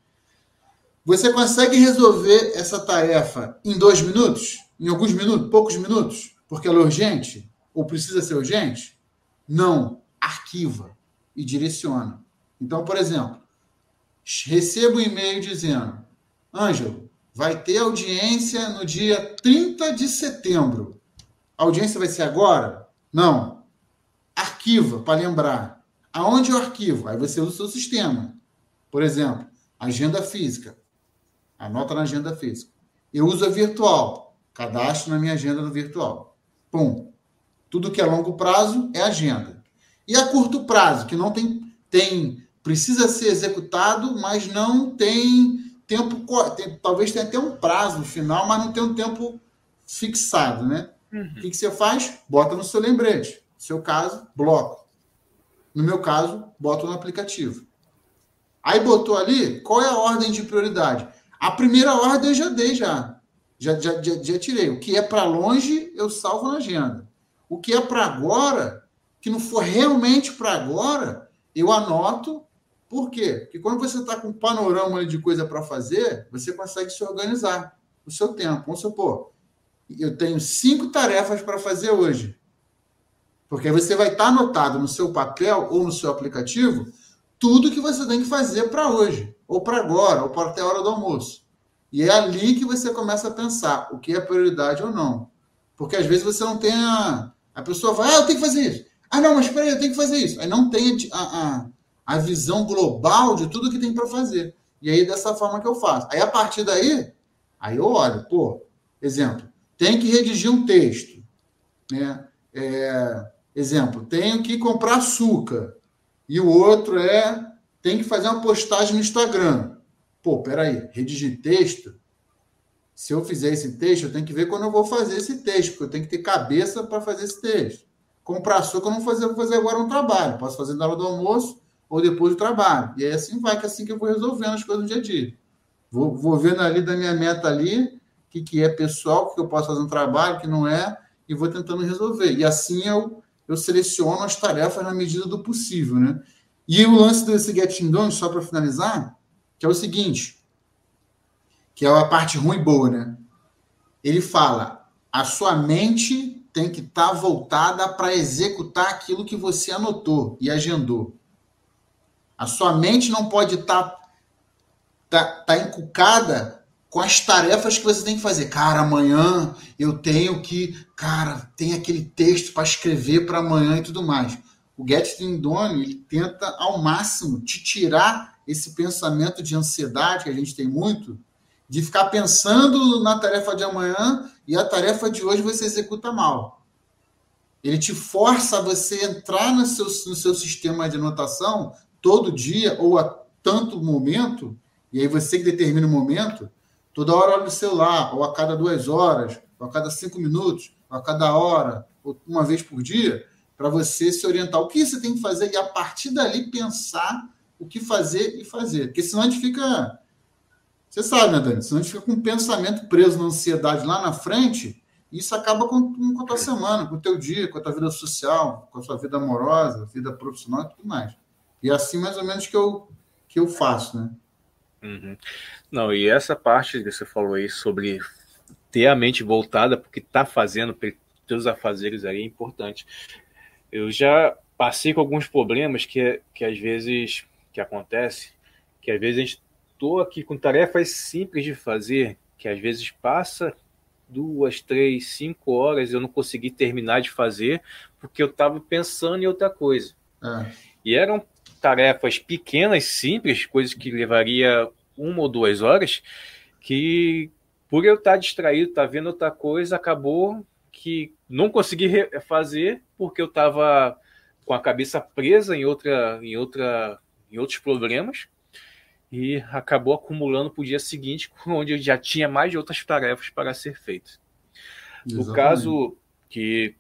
você consegue resolver essa tarefa em dois minutos? Em alguns minutos? Poucos minutos? Porque ela é urgente? Ou precisa ser urgente? Não. Arquiva e direciona. Então, por exemplo, recebo um e-mail dizendo: Ângelo, vai ter audiência no dia 30 de setembro. A audiência vai ser agora? Não. Arquiva para lembrar. Aonde eu arquivo? Aí você usa o seu sistema. Por exemplo, agenda física. Anota na agenda física. Eu uso a virtual. Cadastro na minha agenda no virtual. Pum. Tudo que é longo prazo é agenda. E a curto prazo, que não tem, tem precisa ser executado, mas não tem tempo, tem, talvez tenha até um prazo final, mas não tem um tempo fixado, né? Uhum. O que, que você faz? Bota no seu lembrete. No seu caso, bloco. No meu caso, bota no aplicativo. Aí botou ali, qual é a ordem de prioridade? A primeira ordem eu já dei já. Já, já, já, já tirei. O que é para longe, eu salvo na agenda. O que é para agora, que não for realmente para agora, eu anoto. Por quê? Porque quando você está com um panorama de coisa para fazer, você consegue se organizar o seu tempo. Vamos supor, eu tenho cinco tarefas para fazer hoje. Porque você vai estar tá anotado no seu papel ou no seu aplicativo tudo que você tem que fazer para hoje, ou para agora, ou para até a hora do almoço. E é ali que você começa a pensar o que é prioridade ou não. Porque às vezes você não tem a. A pessoa vai, ah, eu tenho que fazer isso. Ah, não, mas espera aí, eu tenho que fazer isso. Aí não tem a, a, a visão global de tudo que tem para fazer. E aí, dessa forma que eu faço. Aí, a partir daí, aí eu olho, pô, exemplo, tem que redigir um texto. Né? É, exemplo, tenho que comprar açúcar e o outro é tem que fazer uma postagem no Instagram. Pô, peraí, redigir texto. Se eu fizer esse texto, eu tenho que ver quando eu vou fazer esse texto, porque eu tenho que ter cabeça para fazer esse texto. Comprar açúcar eu não vou fazer, vou fazer agora um trabalho. Posso fazer na hora do almoço ou depois do trabalho. E aí assim vai, que é assim que eu vou resolvendo as coisas no dia a dia. Vou, vou vendo ali da minha meta ali, o que, que é pessoal, o que eu posso fazer um trabalho, o que não é, e vou tentando resolver. E assim eu eu seleciono as tarefas na medida do possível, né? E o lance desse Getting Done, só para finalizar, que é o seguinte, que é a parte ruim e boa, né? Ele fala, a sua mente tem que estar tá voltada para executar aquilo que você anotou e agendou. A sua mente não pode estar tá, tá, tá encucada com as tarefas que você tem que fazer. Cara, amanhã eu tenho que, cara, tem aquele texto para escrever para amanhã e tudo mais. O Get Lindone, ele tenta ao máximo te tirar esse pensamento de ansiedade que a gente tem muito, de ficar pensando na tarefa de amanhã e a tarefa de hoje você executa mal. Ele te força a você entrar no seu, no seu sistema de anotação todo dia ou a tanto momento, e aí você que determina o momento, toda hora olha o celular, ou a cada duas horas, ou a cada cinco minutos, ou a cada hora, ou uma vez por dia, para você se orientar o que você tem que fazer e a partir dali pensar o que fazer e fazer. Porque senão a gente fica. Você sabe, né, Dani? Senão a gente fica com um pensamento preso na ansiedade lá na frente, e isso acaba com, com a tua semana, com o teu dia, com a tua vida social, com a sua vida amorosa, vida profissional e tudo mais. E é assim mais ou menos que eu, que eu faço, né? Uhum. Não, e essa parte que você falou aí sobre ter a mente voltada porque está fazendo, teus afazeres aí é importante. Eu já passei com alguns problemas que, que às vezes que acontece, que às vezes a gente estou aqui com tarefas simples de fazer, que às vezes passa duas, três, cinco horas eu não consegui terminar de fazer porque eu estava pensando em outra coisa. É. E eram tarefas pequenas, simples, coisas que levaria uma ou duas horas, que por eu estar distraído, estar vendo outra coisa, acabou que não consegui fazer porque eu estava com a cabeça presa em outra, em outra, em outros problemas e acabou acumulando para o dia seguinte, onde eu já tinha mais de outras tarefas para ser feitas. No caso que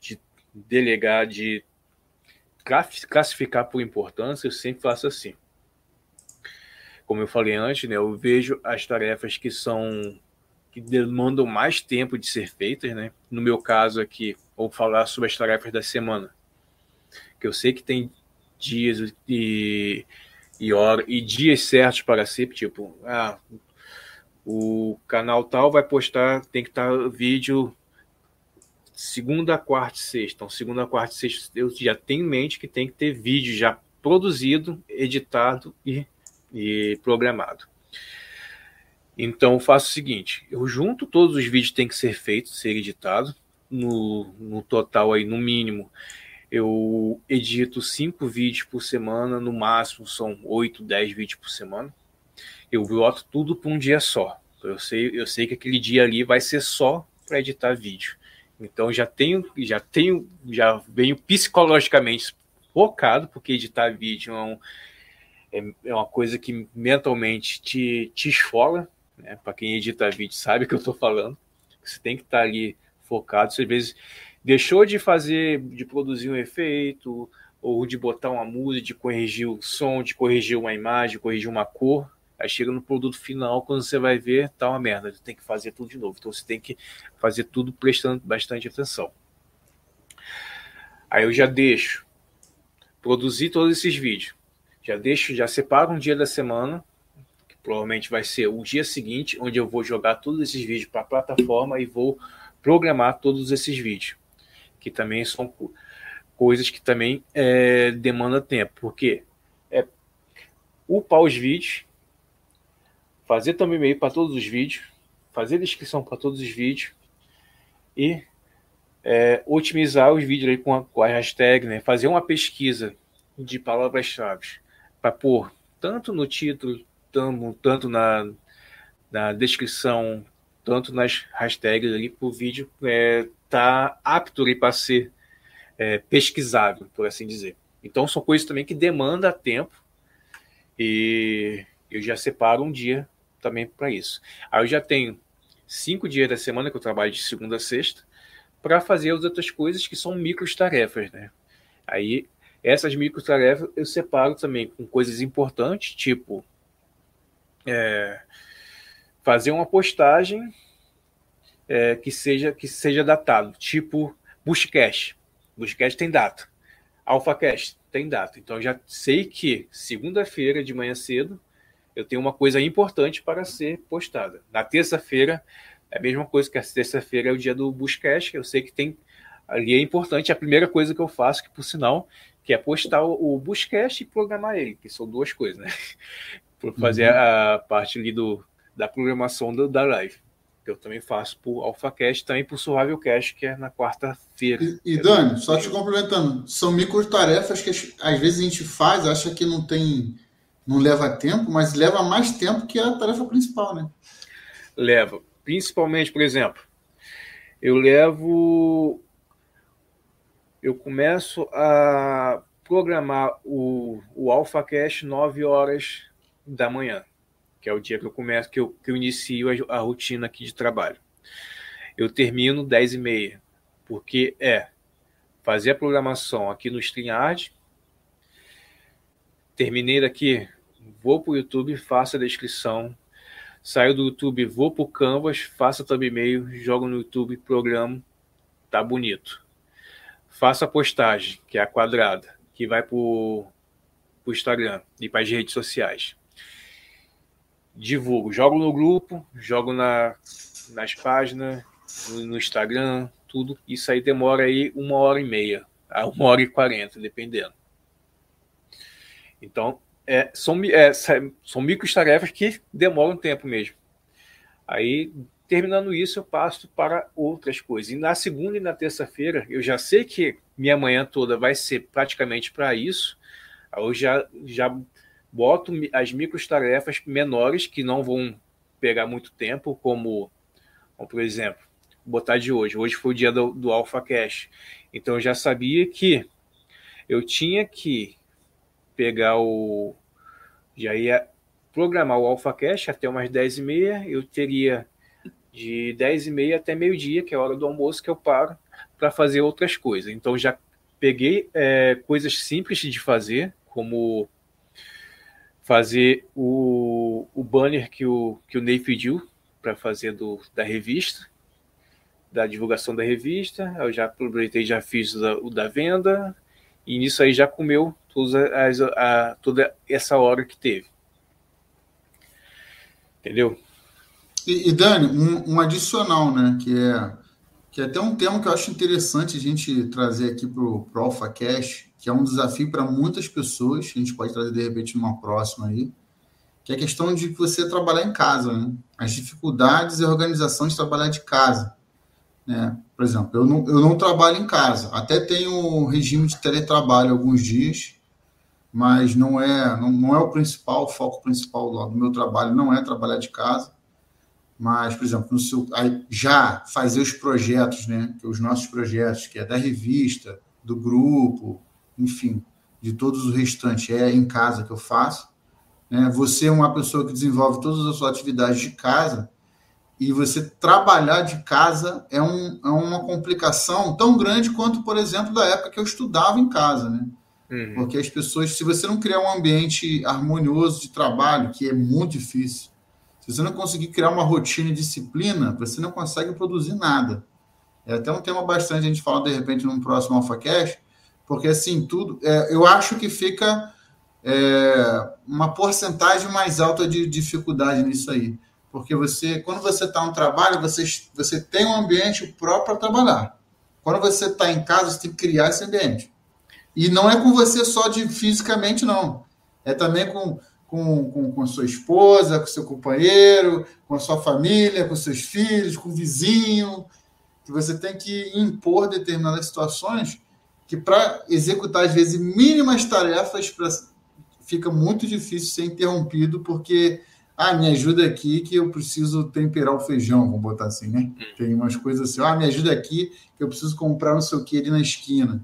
de delegar de classificar por importância, eu sempre faço assim. Como eu falei antes, né, eu vejo as tarefas que são que demandam mais tempo de ser feitas, né? No meu caso aqui, vou falar sobre as tarefas da semana, que eu sei que tem dias e e hora e dias certos para ser, tipo, ah, o canal tal vai postar, tem que estar vídeo segunda, quarta e sexta. Então, segunda, quarta e sexta, eu já tenho em mente que tem que ter vídeo já produzido, editado e, e programado. Então, eu faço o seguinte: eu junto todos os vídeos que tem que ser feitos, ser editados. No, no total, aí, no mínimo, eu edito cinco vídeos por semana, no máximo são oito, dez vídeos por semana. Eu boto tudo para um dia só. Eu sei, eu sei que aquele dia ali vai ser só para editar vídeo. Então já tenho, já tenho, já venho psicologicamente focado, porque editar vídeo é, um, é, é uma coisa que mentalmente te, te esfola. Né? Para quem edita vídeo sabe o que eu estou falando. Você tem que estar tá ali focado. Você, às vezes deixou de fazer, de produzir um efeito, ou de botar uma música, de corrigir o som, de corrigir uma imagem, de corrigir uma cor. Aí chega no produto final, quando você vai ver, tá uma merda. Tem que fazer tudo de novo. Então você tem que fazer tudo prestando bastante atenção. Aí eu já deixo produzir todos esses vídeos. Já deixo, já separo um dia da semana, que provavelmente vai ser o dia seguinte, onde eu vou jogar todos esses vídeos para a plataforma e vou programar todos esses vídeos. Que também são coisas que também é, demandam tempo. Porque é upar os vídeos, fazer também e-mail para todos os vídeos, fazer descrição para todos os vídeos e é, otimizar os vídeos aí com a, com a hashtag, né? fazer uma pesquisa de palavras-chave para pôr tanto no título, tanto, tanto na, na descrição, tanto nas hashtags ali para o vídeo é, tá apto para ser é, pesquisável, por assim dizer. Então são coisas também que demandam tempo e eu já separo um dia também para isso. Aí eu já tenho cinco dias da semana que eu trabalho de segunda a sexta para fazer as outras coisas que são micro tarefas, né? Aí essas micro tarefas eu separo também com coisas importantes, tipo é, fazer uma postagem é, que seja que seja datado, tipo Bushcast. Bushcast tem data. AlphaCast tem data. Então já sei que segunda-feira de manhã cedo eu tenho uma coisa importante para ser postada. Na terça-feira, é a mesma coisa que a terça-feira é o dia do Buscast, eu sei que tem ali é importante, a primeira coisa que eu faço, que por sinal, que é postar o, o Buscast e programar ele, que são duas coisas, né? Por fazer uhum. a parte ali do, da programação do, da live. Que eu também faço por AlphaCast, também por Survivalcast, que é na quarta-feira. E, e Dani, só te complementando, são micro tarefas que às vezes a gente faz, acha que não tem, não leva tempo, mas leva mais tempo que a tarefa principal, né? Leva. Principalmente, por exemplo, eu levo eu começo a programar o, o AlphaCast 9 horas da manhã, que é o dia que eu começo, que eu, que eu inicio a, a rotina aqui de trabalho. Eu termino 10 e meia, porque é fazer a programação aqui no StreamYard, terminei daqui, vou para o YouTube, faço a descrição, saio do YouTube, vou para o Canvas, faço a thumbnail, jogo no YouTube, programo, tá bonito faça a postagem, que é a quadrada, que vai para o Instagram e para as redes sociais. Divulgo, jogo no grupo, jogo na, nas páginas, no, no Instagram, tudo. Isso aí demora aí uma hora e meia, a uma hora e quarenta, dependendo. Então, é, são, é, são micro tarefas que demoram tempo mesmo. Aí Terminando isso, eu passo para outras coisas. E na segunda e na terça-feira, eu já sei que minha manhã toda vai ser praticamente para isso. Eu já, já boto as micro-tarefas menores que não vão pegar muito tempo, como, como por exemplo, botar de hoje. Hoje foi o dia do, do Alpha Cash. Então eu já sabia que eu tinha que pegar o. Já ia programar o Alpha Cash até umas 10h30. Eu teria de 10 e meia até meio-dia, que é a hora do almoço, que eu paro para fazer outras coisas. Então já peguei é, coisas simples de fazer, como fazer o, o banner que o, que o Ney pediu para fazer do, da revista, da divulgação da revista. Eu já aproveitei, já fiz o da, o da venda, e nisso aí já comeu todas as, a, toda essa hora que teve. Entendeu? E, e Dani, um, um, adicional, né? Que é, que é até um tema que eu acho interessante a gente trazer aqui para o Alpha Cash, que é um desafio para muitas pessoas, a gente pode trazer de repente numa próxima aí, que é a questão de você trabalhar em casa, né? As dificuldades e organização de trabalhar de casa. Né? Por exemplo, eu não, eu não trabalho em casa, até tenho regime de teletrabalho alguns dias, mas não é, não, não é o principal, o foco principal do, do meu trabalho não é trabalhar de casa. Mas, por exemplo, no seu, já fazer os projetos, né? Os nossos projetos, que é da revista, do grupo, enfim, de todos os restantes, é em casa que eu faço. Né? Você é uma pessoa que desenvolve todas as suas atividades de casa e você trabalhar de casa é, um, é uma complicação tão grande quanto, por exemplo, da época que eu estudava em casa, né? Uhum. Porque as pessoas, se você não criar um ambiente harmonioso de trabalho, que é muito difícil, se você não conseguir criar uma rotina e disciplina, você não consegue produzir nada. É até um tema bastante a gente falar de repente num próximo AlphaCast, porque assim, tudo. É, eu acho que fica é, uma porcentagem mais alta de dificuldade nisso aí. Porque você, quando você está no trabalho, você, você tem um ambiente próprio para trabalhar. Quando você está em casa, você tem que criar esse ambiente. E não é com você só de fisicamente, não. É também com com, com, com sua esposa, com seu companheiro, com a sua família, com seus filhos, com o vizinho, que você tem que impor determinadas situações que para executar às vezes mínimas tarefas pra, fica muito difícil ser interrompido porque ah, me ajuda aqui que eu preciso temperar o feijão, vamos botar assim, né? Hum. Tem umas coisas assim, ah, me ajuda aqui que eu preciso comprar não sei o que ali na esquina.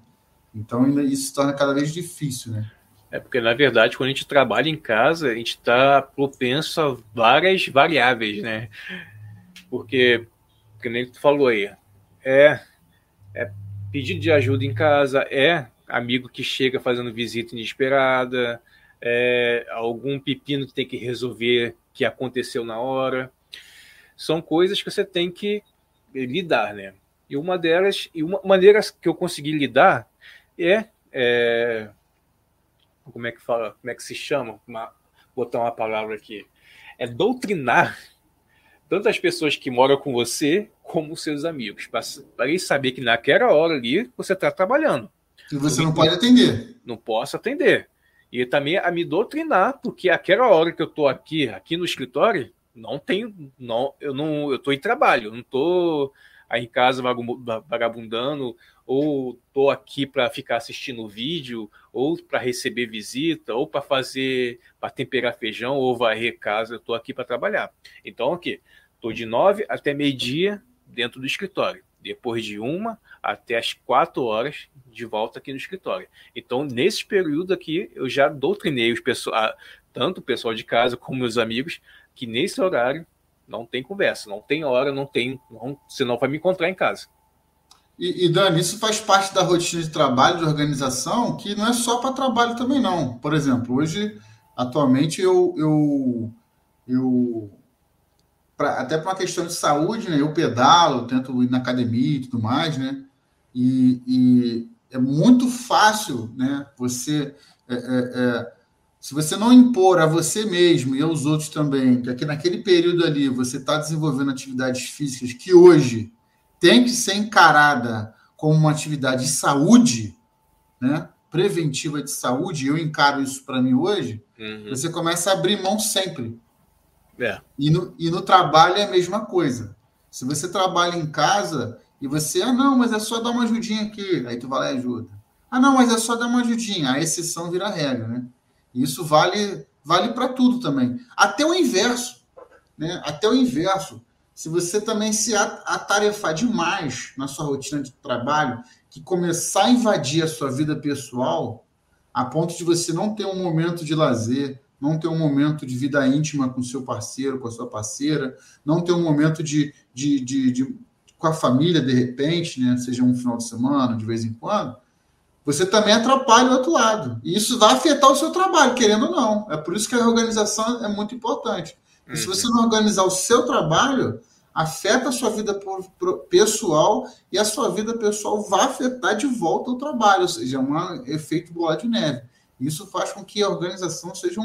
Então isso se torna cada vez difícil, né? É porque, na verdade, quando a gente trabalha em casa, a gente está propenso a várias variáveis, né? Porque, que nem tu falou aí, é, é pedido de ajuda em casa, é amigo que chega fazendo visita inesperada, é algum pepino que tem que resolver que aconteceu na hora. São coisas que você tem que lidar, né? E uma delas, e uma maneira que eu consegui lidar é, é como é que fala, como é que se chama, uma, botar uma palavra aqui, é doutrinar tanto as pessoas que moram com você como os seus amigos, para eles saber que naquela hora ali você está trabalhando. E você não pode atender. Não posso atender. E também a me doutrinar, porque aquela hora que eu estou aqui, aqui no escritório, não tenho, não, eu não, eu estou em trabalho, não estou em casa vagabundando, ou estou aqui para ficar assistindo vídeo, ou para receber visita, ou para fazer, para temperar feijão, ou varrer casa, eu estou aqui para trabalhar. Então, aqui, estou de nove até meio-dia dentro do escritório. Depois de uma até as quatro horas de volta aqui no escritório. Então, nesse período aqui, eu já doutrinei os pessoal, tanto o pessoal de casa como meus amigos, que nesse horário não tem conversa, não tem hora, não tem. Não, você não vai me encontrar em casa. E, e Dani, isso faz parte da rotina de trabalho, de organização, que não é só para trabalho também, não. Por exemplo, hoje, atualmente, eu. eu, eu pra, até para uma questão de saúde, né? Eu pedalo, tento ir na academia e tudo mais, né? E, e é muito fácil, né? Você. É, é, é, se você não impor a você mesmo e aos outros também, que aqui naquele período ali você está desenvolvendo atividades físicas que hoje tem que ser encarada como uma atividade de saúde, né? preventiva de saúde, eu encaro isso para mim hoje, uhum. você começa a abrir mão sempre. É. E, no, e no trabalho é a mesma coisa. Se você trabalha em casa e você, ah, não, mas é só dar uma ajudinha aqui, aí tu vai lá e ajuda. Ah, não, mas é só dar uma ajudinha, a exceção vira regra, né? Isso vale vale para tudo também. Até o inverso, né? Até o inverso. Se você também se atarefar demais na sua rotina de trabalho, que começar a invadir a sua vida pessoal, a ponto de você não ter um momento de lazer, não ter um momento de vida íntima com seu parceiro, com a sua parceira, não ter um momento de, de, de, de com a família, de repente, né? seja um final de semana, de vez em quando, você também atrapalha o outro lado. E isso vai afetar o seu trabalho, querendo ou não. É por isso que a organização é muito importante. Uhum. Se você não organizar o seu trabalho, afeta a sua vida pessoal e a sua vida pessoal vai afetar de volta o trabalho, ou seja, é um efeito bola de neve. Isso faz com que a organização seja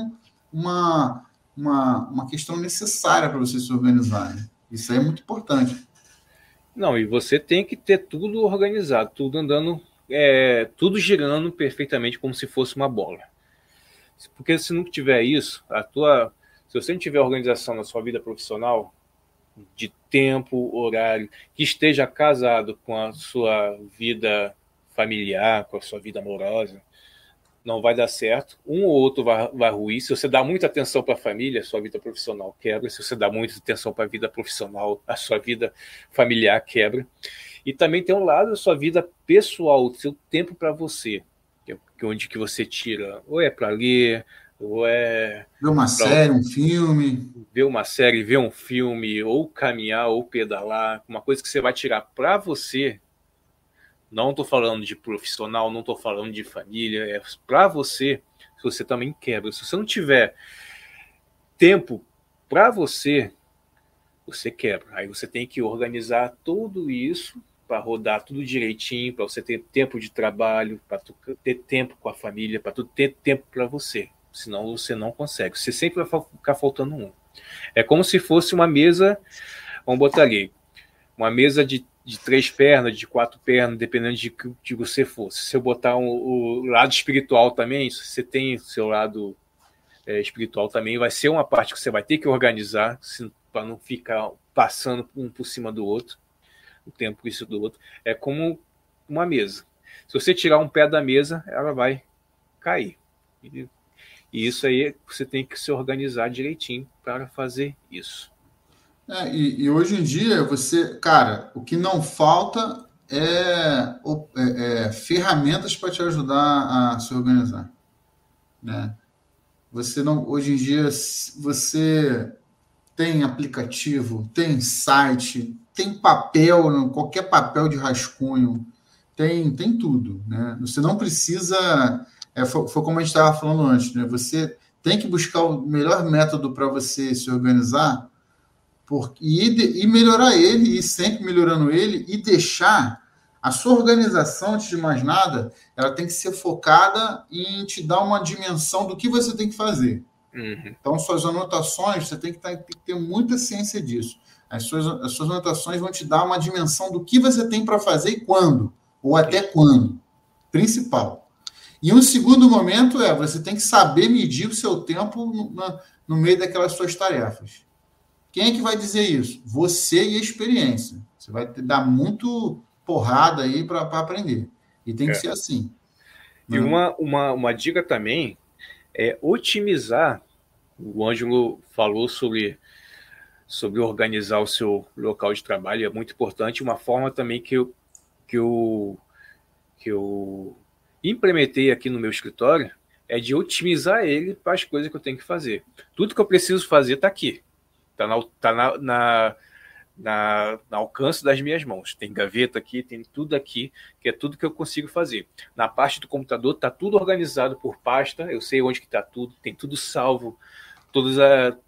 uma, uma, uma questão necessária para você se organizar. Né? Isso é muito importante. Não, e você tem que ter tudo organizado, tudo andando é, tudo girando perfeitamente como se fosse uma bola. Porque se não tiver isso, a tua, se você não tiver organização na sua vida profissional, de tempo, horário, que esteja casado com a sua vida familiar, com a sua vida amorosa, não vai dar certo. Um ou outro vai, vai ruir. Se você dá muita atenção para a família, a sua vida profissional quebra. Se você dá muita atenção para a vida profissional, a sua vida familiar quebra. E também tem um lado da sua vida pessoal, o seu tempo para você, que é onde que você tira, ou é para ler, ou é ver uma série, um filme, ver uma série, ver um filme, ou caminhar, ou pedalar, uma coisa que você vai tirar para você. Não estou falando de profissional, não estou falando de família, é para você. Se você também quebra, se você não tiver tempo para você, você quebra. Aí você tem que organizar tudo isso para rodar tudo direitinho, para você ter tempo de trabalho, para ter tempo com a família, para ter tempo para você. Senão você não consegue. Você sempre vai ficar faltando um. É como se fosse uma mesa, vamos botar ali, uma mesa de, de três pernas, de quatro pernas, dependendo de que de você for. Se eu botar um, o lado espiritual também, se você tem o seu lado é, espiritual também, vai ser uma parte que você vai ter que organizar para não ficar passando um por cima do outro o tempo isso do outro. É como uma mesa. Se você tirar um pé da mesa, ela vai cair. E, isso aí você tem que se organizar direitinho para fazer isso. É, e, e, hoje em dia, você, cara, o que não falta é, é, é ferramentas para te ajudar a se organizar. Né? Você não, hoje em dia, você tem aplicativo, tem site, tem papel, qualquer papel de rascunho, tem, tem tudo. Né? Você não precisa. É, foi, foi, como a gente estava falando antes, né? Você tem que buscar o melhor método para você se organizar por, e, e melhorar ele, e sempre melhorando ele, e deixar a sua organização, antes de mais nada, ela tem que ser focada em te dar uma dimensão do que você tem que fazer. Uhum. Então, suas anotações, você tem que, tá, tem que ter muita ciência disso. As suas, as suas anotações vão te dar uma dimensão do que você tem para fazer e quando, ou até quando. principal. E um segundo momento é você tem que saber medir o seu tempo no, no meio daquelas suas tarefas. Quem é que vai dizer isso? Você e a experiência. Você vai dar muito porrada aí para aprender. E tem que é. ser assim. E né? uma, uma, uma dica também é otimizar. O Ângelo falou sobre, sobre organizar o seu local de trabalho, é muito importante. Uma forma também que eu, que eu, que eu implementei aqui no meu escritório é de otimizar ele para as coisas que eu tenho que fazer. Tudo que eu preciso fazer está aqui. Está na, tá na, na, na, na, alcance das minhas mãos. Tem gaveta aqui, tem tudo aqui, que é tudo que eu consigo fazer. Na parte do computador está tudo organizado por pasta, eu sei onde que está tudo, tem tudo salvo, todas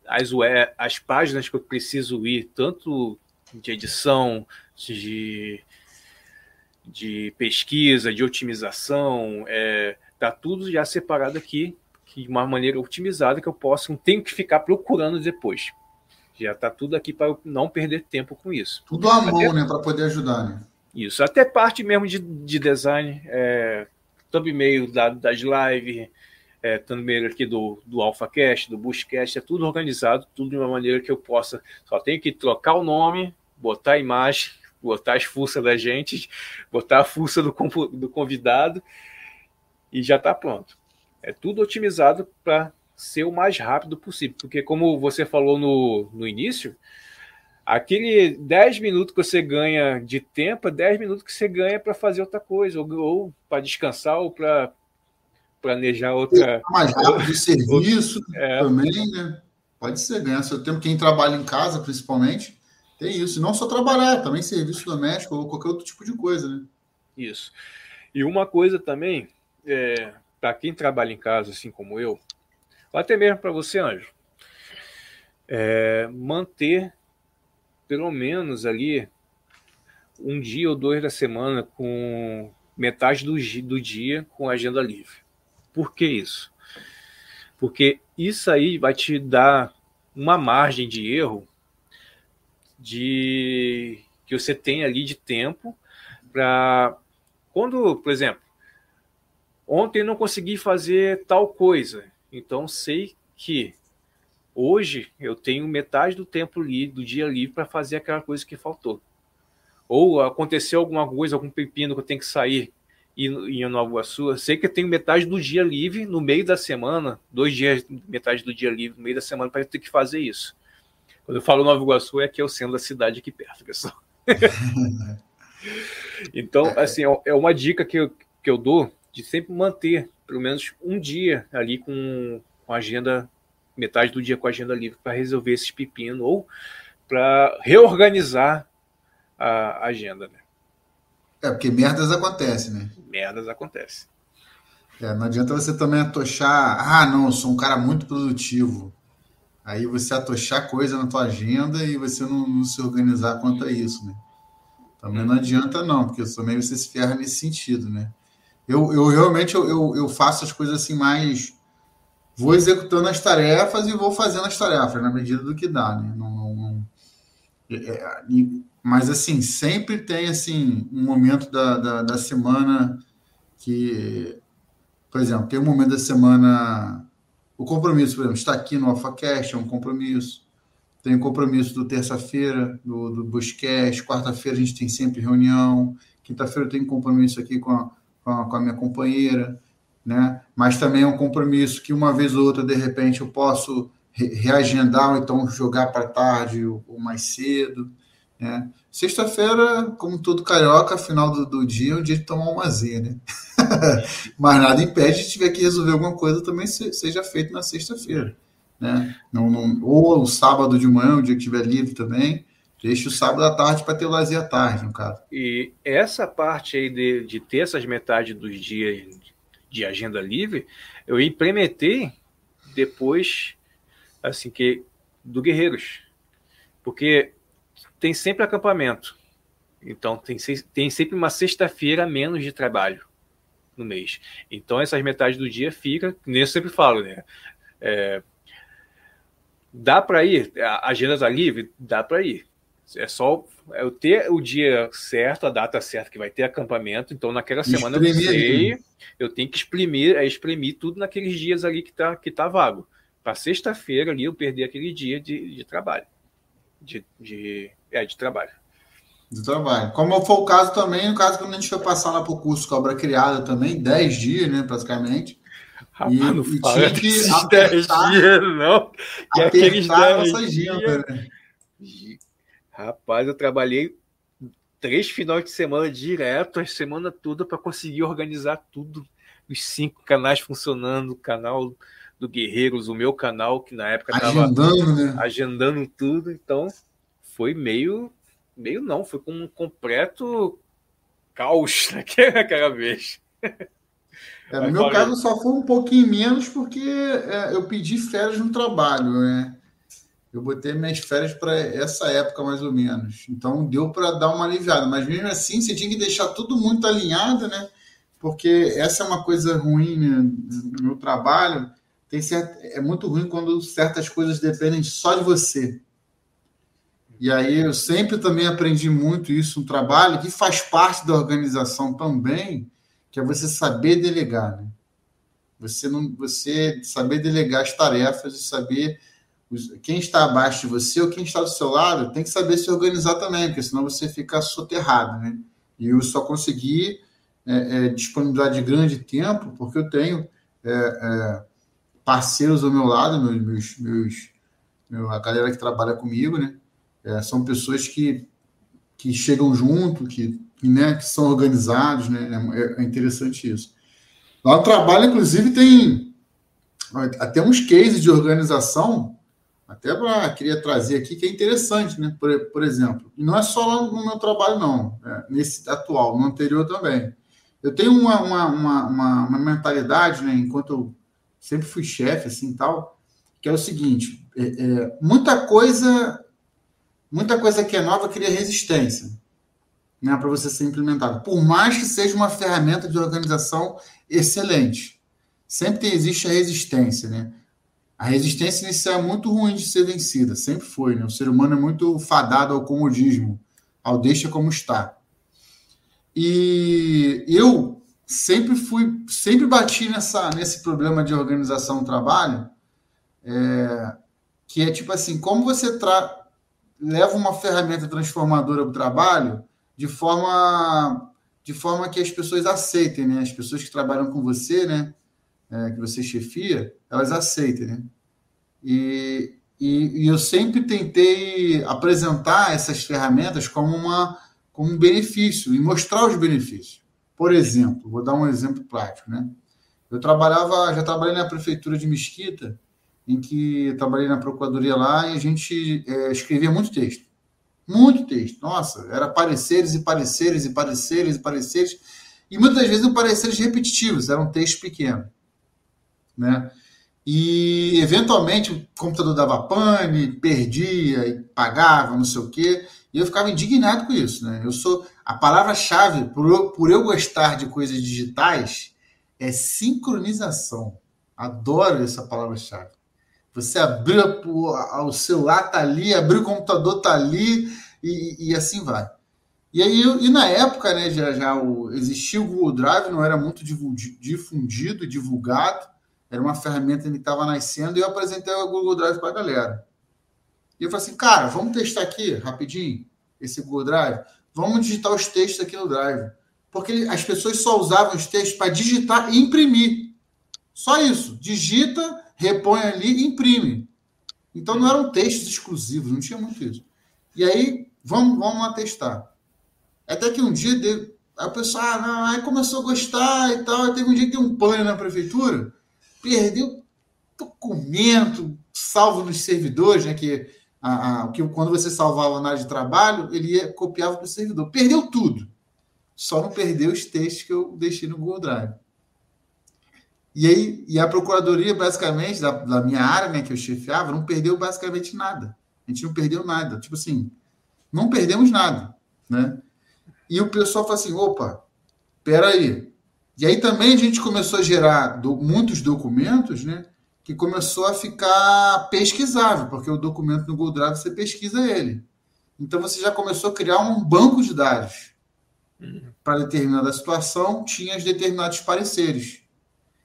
as, as páginas que eu preciso ir, tanto de edição, de de pesquisa, de otimização, é, tá tudo já separado aqui de uma maneira otimizada que eu possa, não tenho que ficar procurando depois. Já está tudo aqui para não perder tempo com isso. Tudo à mão, né, para poder ajudar, né? Isso, até parte mesmo de, de design, é, thumbnail da, das lives, é, thumbnail aqui do, do AlphaCast, do Bushcast, é tudo organizado, tudo de uma maneira que eu possa, só tenho que trocar o nome, botar a imagem, botar as fuças da gente, botar a fuça do, do convidado e já está pronto. É tudo otimizado para ser o mais rápido possível, porque como você falou no, no início, aquele 10 minutos que você ganha de tempo é 10 minutos que você ganha para fazer outra coisa, ou, ou para descansar, ou para planejar outra. Mais rápido de serviço é. também, né? Pode ser, ganhar seu tempo. Quem trabalha em casa, principalmente, tem isso. Não só trabalhar, também serviço doméstico ou qualquer outro tipo de coisa, né? Isso. E uma coisa também, é, para quem trabalha em casa, assim como eu, ou até mesmo para você, Anjo, é, manter pelo menos ali um dia ou dois da semana com metade do, do dia com agenda livre. Por que isso? Porque isso aí vai te dar uma margem de erro de que você tem ali de tempo para quando, por exemplo, ontem não consegui fazer tal coisa, então sei que hoje eu tenho metade do tempo do dia livre para fazer aquela coisa que faltou. Ou aconteceu alguma coisa, algum pepino que eu tenho que sair e em Nova Iguaçu, sei que eu tenho metade do dia livre no meio da semana, dois dias, metade do dia livre no meio da semana para ter que fazer isso. Quando eu falo Nova Iguaçu, é que é o centro da cidade aqui perto, pessoal. então, assim, é, é uma dica que eu, que eu dou de sempre manter pelo menos um dia ali com, com agenda, metade do dia com agenda livre para resolver esses pepinos ou para reorganizar a agenda, né? É, porque merdas acontecem, né? Merdas acontecem. É, não adianta você também atochar, ah, não, eu sou um cara muito produtivo. Aí você atochar coisa na tua agenda e você não, não se organizar quanto a isso, né? Também não adianta não, porque também você se ferra nesse sentido, né? Eu, eu realmente eu, eu, eu faço as coisas assim mais... Vou executando as tarefas e vou fazendo as tarefas na medida do que dá, né? Não... É, mas assim, sempre tem assim um momento da, da, da semana que, por exemplo, tem um momento da semana o compromisso, por exemplo, está aqui no AlphaCast, é um compromisso. Tem o compromisso do terça-feira, do, do Buscast. Quarta-feira a gente tem sempre reunião. Quinta-feira eu tenho compromisso aqui com a, com a, com a minha companheira. Né? Mas também é um compromisso que uma vez ou outra, de repente, eu posso reagendar ou então jogar para tarde ou, mais cedo. Né? Sexta-feira, como todo carioca, final do, do, dia é o dia de tomar uma Z, né? Mas nada impede de tiver que resolver alguma coisa também seja feito na sexta-feira. Né? Não, não, ou o sábado de manhã, o dia que estiver livre também. Deixe o sábado à tarde para ter o lazer à tarde, no caso. E essa parte aí de, de ter essas metades dos dias de agenda livre, eu implementei depois, assim, que do Guerreiros. Porque tem sempre acampamento. Então tem, tem sempre uma sexta-feira menos de trabalho no mês. Então essas metades do dia fica, nem eu sempre falo, né? É, dá para ir, a agenda está livre? Dá para ir. É só eu ter o dia certo, a data certa que vai ter acampamento. Então, naquela semana eu sei, eu tenho que exprimir, é exprimir tudo naqueles dias ali que tá, que tá vago. Para sexta-feira ali eu perder aquele dia de, de trabalho. De, de, é, de trabalho. De trabalho. Como foi o caso também, no caso quando a gente foi passar lá para o curso Cobra Criada também, 10 dias, né, praticamente. Rapaz, e, não e tinha que apertar, dias, não. Aqueles 10 dias. Né? Rapaz, eu trabalhei três finais de semana direto, a semana toda, para conseguir organizar tudo. Os cinco canais funcionando, o canal do Guerreiros, o meu canal, que na época estava agendando, né? agendando tudo. Então, foi meio. Meio não, foi com um completo caos naquela vez. É, no meu caso, só foi um pouquinho menos porque é, eu pedi férias no trabalho, né? Eu botei minhas férias para essa época, mais ou menos. Então, deu para dar uma aliviada. Mas mesmo assim, você tinha que deixar tudo muito alinhado, né? Porque essa é uma coisa ruim né? no meu trabalho. Tem certo, é muito ruim quando certas coisas dependem só de você. E aí eu sempre também aprendi muito isso no trabalho, que faz parte da organização também, que é você saber delegar, né? Você não, você saber delegar as tarefas e saber quem está abaixo de você ou quem está do seu lado tem que saber se organizar também, porque senão você fica soterrado, né? E eu só consegui é, é, disponibilidade de grande tempo porque eu tenho é, é parceiros ao meu lado, meus, meus, meus meu, a galera que trabalha comigo, né? É, são pessoas que, que chegam junto, que, né, que são organizados, né? É, é interessante isso. Lá no trabalho, inclusive, tem até uns cases de organização até pra, queria trazer aqui que é interessante, né? Por, por exemplo, e não é só lá no meu trabalho, não, é, nesse atual, no anterior também. Eu tenho uma, uma, uma, uma, uma mentalidade, né? Enquanto eu sempre fui chefe, assim tal, que é o seguinte: é, é, muita coisa, muita coisa que é nova cria resistência, né? Para você ser implementado. Por mais que seja uma ferramenta de organização excelente, sempre existe a resistência, né? A resistência inicial é muito ruim de ser vencida, sempre foi. Né? O ser humano é muito fadado ao comodismo, ao deixa como está. E eu sempre fui, sempre bati nessa, nesse problema de organização do trabalho, é, que é tipo assim, como você tra leva uma ferramenta transformadora para o trabalho de forma de forma que as pessoas aceitem, né? As pessoas que trabalham com você, né? é, que você chefia, elas aceitem, né? E, e, e, eu sempre tentei apresentar essas ferramentas como, uma, como um benefício e mostrar os benefícios. Por exemplo, vou dar um exemplo prático, né? Eu trabalhava, já trabalhei na prefeitura de Mesquita, em que trabalhei na procuradoria lá e a gente é, escrevia muito texto. Muito texto. Nossa, era pareceres e pareceres e pareceres e pareceres. E muitas vezes não pareceres repetitivos, era um texto pequeno né? E eventualmente o computador dava pane, perdia pagava, não sei o quê, e eu ficava indignado com isso, né? Eu sou a palavra-chave por por eu gostar de coisas digitais é sincronização. Adoro essa palavra-chave. Você abriu o celular tá ali, abriu o computador tá ali e, e assim vai. E aí e na época, né, já, já o, existia o Google Drive, não era muito difundido, divulgado. Era uma ferramenta que estava nascendo e eu apresentei o Google Drive para a galera. E eu falei assim, cara, vamos testar aqui rapidinho esse Google Drive. Vamos digitar os textos aqui no Drive. Porque as pessoas só usavam os textos para digitar e imprimir. Só isso. Digita, repõe ali e imprime. Então não eram textos exclusivos, não tinha muito isso. E aí, vamos, vamos lá testar. Até que um dia, deu, aí o pessoal ah, não, aí começou a gostar e tal. Aí teve um dia que deu um pânico na prefeitura perdeu documento salvo nos servidores, né? Que, a, a, que quando você salvava na área de trabalho, ele ia, copiava para o servidor. Perdeu tudo. Só não perdeu os textos que eu deixei no Google Drive. E aí, e a procuradoria, basicamente, da, da minha área, né, que eu chefiava, não perdeu basicamente nada. A gente não perdeu nada. Tipo assim, não perdemos nada, né? E o pessoal fala assim, opa, peraí, e aí também a gente começou a gerar do, muitos documentos, né? Que começou a ficar pesquisável, porque o documento no Google Drive você pesquisa ele. Então você já começou a criar um banco de dados. Para determinada situação, tinha determinados pareceres.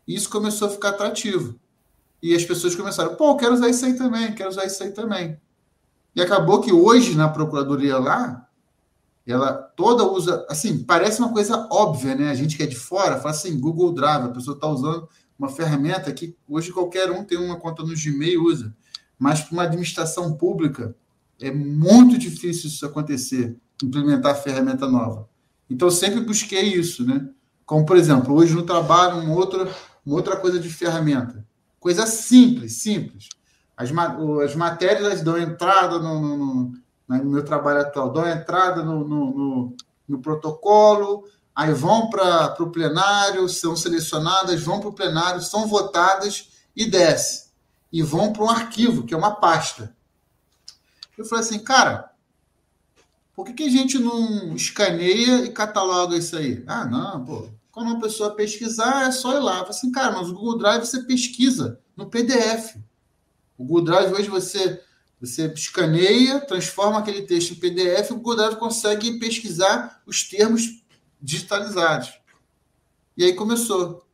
Isso começou a ficar atrativo. E as pessoas começaram, pô, quero usar isso aí também, quero usar isso aí também. E acabou que hoje, na procuradoria lá, ela toda usa, assim, parece uma coisa óbvia, né? A gente que é de fora fala assim, Google Drive, a pessoa está usando uma ferramenta que hoje qualquer um tem uma conta no Gmail e usa. Mas para uma administração pública é muito difícil isso acontecer, implementar ferramenta nova. Então sempre busquei isso, né? Como, por exemplo, hoje no trabalho, uma outra, uma outra coisa de ferramenta. Coisa simples, simples. As, as matérias dão entrada no, no, no, no, meu trabalho atual, dão entrada no, no protocolo, aí vão para o plenário, são selecionadas, vão para o plenário, são votadas e desce. E vão para um arquivo, que é uma pasta. Eu falei assim, cara, por que, que a gente não escaneia e cataloga isso aí? Ah, não, pô. Quando uma pessoa pesquisar, é só ir lá. Eu falei assim, cara, mas o Google Drive você pesquisa no PDF. O Google Drive hoje você, você escaneia, transforma aquele texto em PDF, o Google Drive consegue pesquisar os termos digitalizados. E aí começou.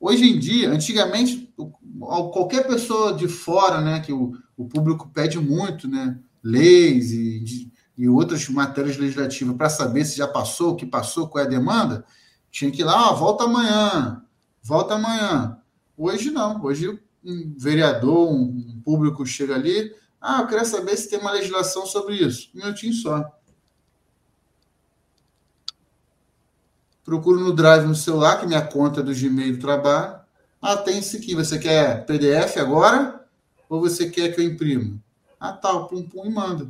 Hoje em dia, antigamente, qualquer pessoa de fora, né, que o, o público pede muito, né, leis e, e outras matérias legislativas para saber se já passou, o que passou, qual é a demanda, tinha que ir lá, ah, volta amanhã, volta amanhã. Hoje não, hoje um vereador, um público chega ali, ah, eu queria saber se tem uma legislação sobre isso. Um minutinho só. Procuro no Drive no celular, que minha conta é do Gmail do trabalho. Ah, tem isso aqui. Você quer PDF agora? Ou você quer que eu imprima? Ah, tal, tá, pum, pum, e manda.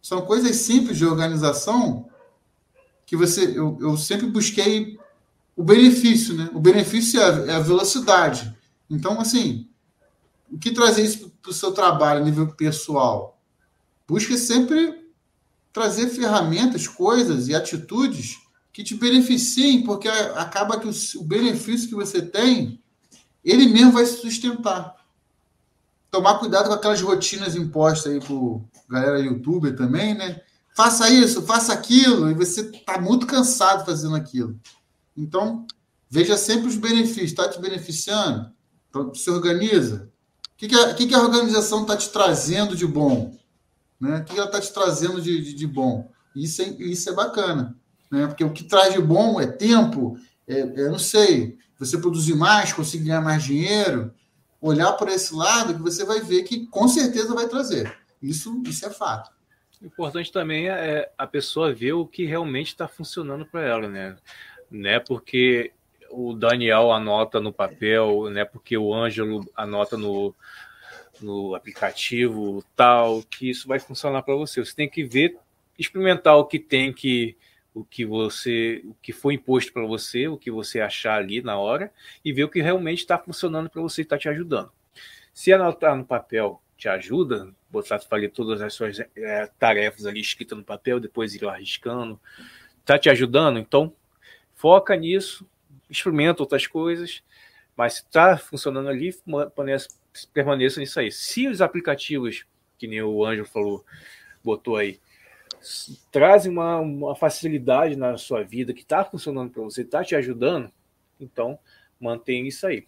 São coisas simples de organização que você eu, eu sempre busquei o benefício, né? O benefício é a, é a velocidade. Então, assim, o que trazer isso para o seu trabalho a nível pessoal? Busque sempre trazer ferramentas, coisas e atitudes que te beneficiem, porque acaba que o, benefício que você tem, ele mesmo vai se sustentar tomar cuidado com aquelas rotinas impostas aí por galera youtuber também, né? Faça isso, faça aquilo, e você está muito cansado fazendo aquilo. Então, veja sempre os benefícios. Está te beneficiando? Então, se organiza. O que, que, a, que, que a organização está te trazendo de bom? Né? O que, que ela está te trazendo de, de, de, bom? Isso é, isso é bacana. Né? Porque o que traz de bom é tempo, é, é não sei, você produzir mais, conseguir ganhar mais dinheiro, olhar por esse lado que você vai ver que com certeza vai trazer. Isso, isso é fato. Importante também é a pessoa ver o que realmente está funcionando para ela, né? Né porque o Daniel anota no papel, né? Porque o Ângelo anota no, no aplicativo tal, que isso vai funcionar para você. Você tem que ver, experimentar o que tem que o que você, o que foi imposto para você, o que você achar ali na hora e ver o que realmente está funcionando para você e está te ajudando. Se anotar no papel te ajuda, botar falei todas as suas é, tarefas ali escritas no papel, depois ir arriscando, está te ajudando, então foca nisso, experimenta outras coisas, mas se está funcionando ali, permaneça, permaneça nisso aí. Se os aplicativos, que nem o Anjo falou, botou aí, trazem uma, uma facilidade na sua vida que está funcionando para você, está te ajudando, então mantém isso aí.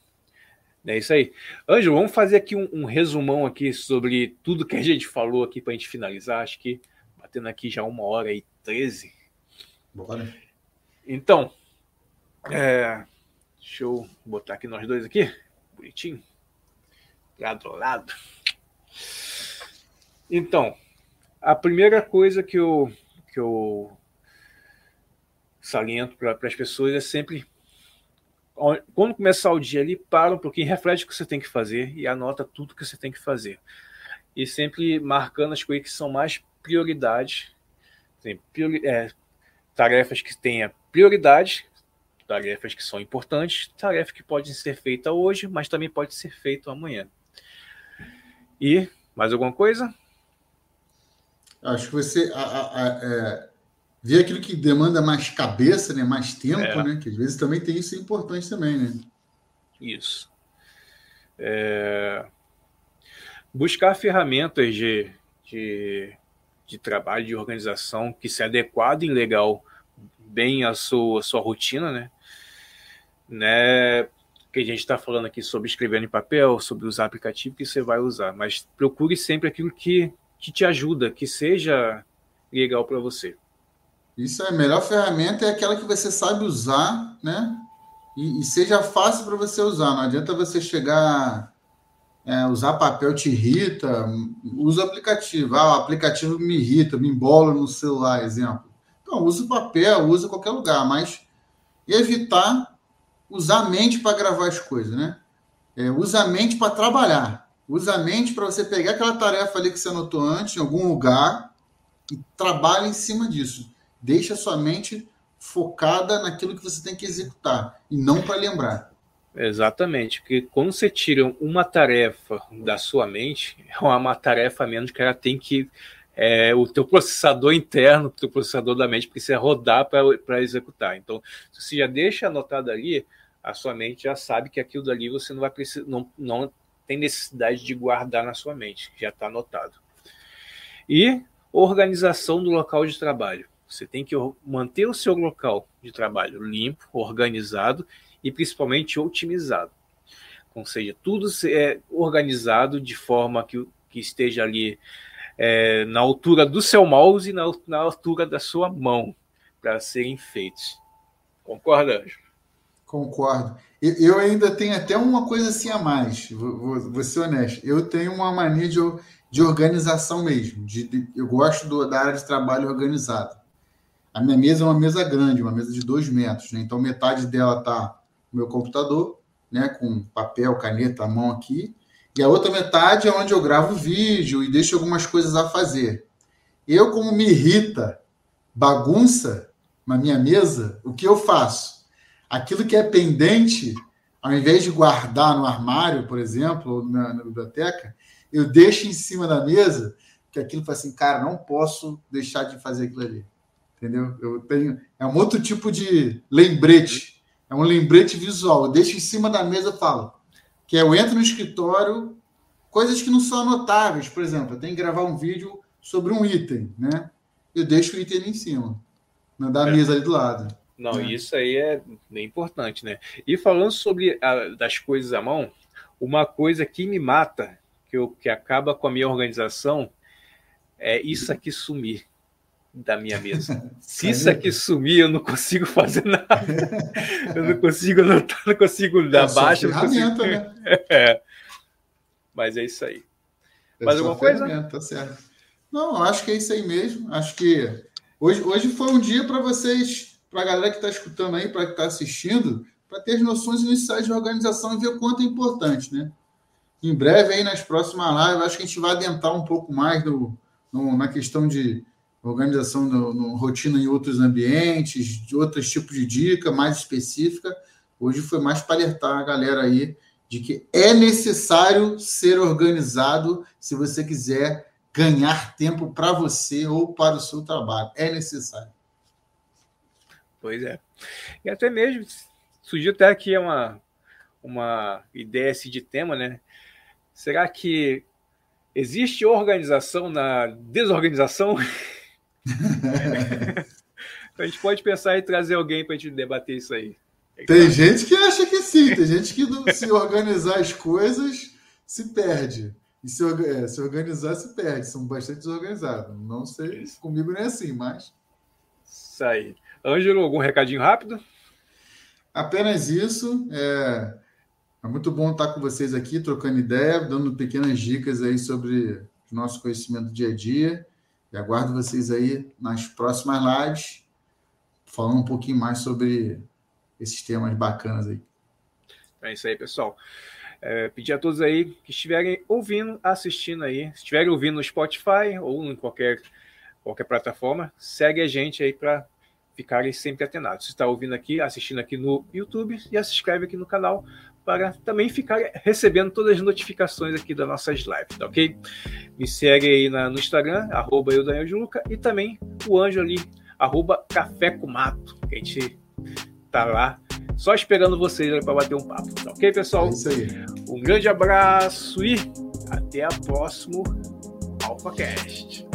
É isso aí. Ângelo, vamos fazer aqui um, um, resumão aqui sobre tudo que a gente falou aqui para a gente finalizar. Acho que batendo aqui já uma hora e treze. Bora. Então, é, deixa eu botar aqui nós dois aqui, bonitinho, lado a lado. Então, a primeira coisa que eu, que eu saliento para as pessoas é sempre quando começar o dia ali, para um pouquinho, reflete o que você tem que fazer e anota tudo que você tem que fazer. E sempre marcando as coisas que são mais prioridades, priori, é, tarefas que tenha prioridade, tarefas que são importantes, tarefas que podem ser feitas hoje, mas também pode ser feito amanhã. E mais alguma coisa? Acho que você a, a, a, é, vê aquilo que demanda mais cabeça, né? mais tempo, é. né? Que às vezes também tem isso é importante também, né? Isso. É... Buscar ferramentas de, de, de trabalho, de organização, que se adequado e legal bem à sua, à sua rotina, né? né? Que a gente está falando aqui sobre escrever em papel, sobre usar aplicativo que você vai usar, mas procure sempre aquilo que, que te ajuda, que seja legal para você. Isso é a melhor ferramenta é aquela que você sabe usar, né? E, e seja fácil para você usar. Não adianta você chegar é, usar papel te irrita, usa aplicativo. Ah, o aplicativo me irrita, me embola no celular, exemplo. Então, usa papel, usa qualquer lugar, mas evitar usar a mente para gravar as coisas, né? É, usa a mente para trabalhar. Usa a mente para você pegar aquela tarefa ali que você anotou antes, em algum lugar, e trabalha em cima disso. Deixa a sua mente focada naquilo que você tem que executar e não para lembrar. Exatamente, porque quando você tira uma tarefa da sua mente, é uma tarefa menos que ela tem que é, o teu processador interno, o teu processador da mente precisa rodar para executar. Então, se você já deixa anotado ali, a sua mente já sabe que aquilo dali você não vai precisar, não, não tem necessidade de guardar na sua mente, já está anotado. E organização do local de trabalho. Você tem que manter o seu local de trabalho limpo, organizado e principalmente otimizado. Ou seja, tudo é organizado de forma que, que esteja ali é, na altura do seu mouse e na, na altura da sua mão para serem feitos. Concorda, Anjo? Concordo. Eu ainda tenho até uma coisa assim a mais, vou, vou ser honesto. Eu tenho uma mania de, de organização mesmo. De, de eu gosto do, da área de trabalho organizada. A minha mesa é uma mesa grande, uma mesa de dois metros, né? Então metade dela está no meu computador, né? Com papel, caneta, a mão aqui, e a outra metade é onde eu gravo vídeo e deixo algumas coisas a fazer. Eu, como me irrita bagunça na minha mesa, o que eu faço? Aquilo que é pendente, ao invés de guardar no armário, por exemplo, ou na, na biblioteca, eu deixo em cima da mesa, que aquilo faz assim, cara, não posso deixar de fazer aquilo ali entendeu? Eu tenho é um outro tipo de lembrete, é um lembrete visual. Eu deixo em cima da mesa, e falo que eu entro no escritório, coisas que não são anotáveis, por exemplo, eu tenho que gravar um vídeo sobre um item, né? Eu deixo o item ali em cima, na da é. mesa ali do lado. Não, né? isso aí é bem importante, né? E falando sobre a, das coisas à mão, uma coisa que me mata, que, eu, que acaba com a minha organização, é isso aqui sumir da minha mesa. Se isso aqui sumir, eu não consigo fazer nada. Eu não consigo anotar, não consigo dar é baixa. Consigo... Né? É. Mas é isso aí. É Mais alguma coisa? Tá certo. Não, acho que é isso aí mesmo. Acho que hoje, hoje foi um dia para vocês, para a galera que está escutando aí, para que está assistindo, para ter as noções iniciais de organização e ver o quanto é importante, né? Em breve, aí nas próximas lives, acho que a gente vai adentrar um pouco mais no, no na questão de organização no, no, rotina em outros ambientes, de outros tipos de dica mais específica. Hoje foi mais para alertar a galera aí de que é necessário ser organizado se você quiser ganhar tempo para você ou para o seu trabalho. É necessário. Pois é. E até mesmo surgiu até aqui uma, uma ideia assim, de tema, né? Será que existe organização na desorganização? a gente pode pensar em trazer alguém para a gente debater isso aí. Tem gente que acha que sim, tem gente que se organizar as coisas se perde. E se, é, se organizar se perde. São bastante desorganizados. Não sei, isso. comigo não é assim, mas. Isso aí. Ângelo, algum recadinho rápido? Apenas isso. É, é muito bom estar com vocês aqui, trocando ideia, dando pequenas dicas aí sobre o nosso conhecimento do dia a dia. E aguardo vocês aí nas próximas lives, falando um pouquinho mais sobre esses temas bacanas aí. É isso aí, pessoal. É, pedir a todos aí que estiverem ouvindo, assistindo aí, se estiverem ouvindo no Spotify ou em qualquer, qualquer plataforma, segue a gente aí para ficarem sempre atenados. Se está ouvindo aqui, assistindo aqui no YouTube, já se inscreve aqui no canal para também ficar recebendo todas as notificações aqui das nossas lives, tá ok? Me segue aí na, no Instagram, arroba eu, Daniel de Luca, e também o anjo ali, arroba Café com Mato, que a gente tá lá só esperando vocês para bater um papo, tá ok, pessoal? É isso aí. Um grande abraço e até a próximo AlphaCast.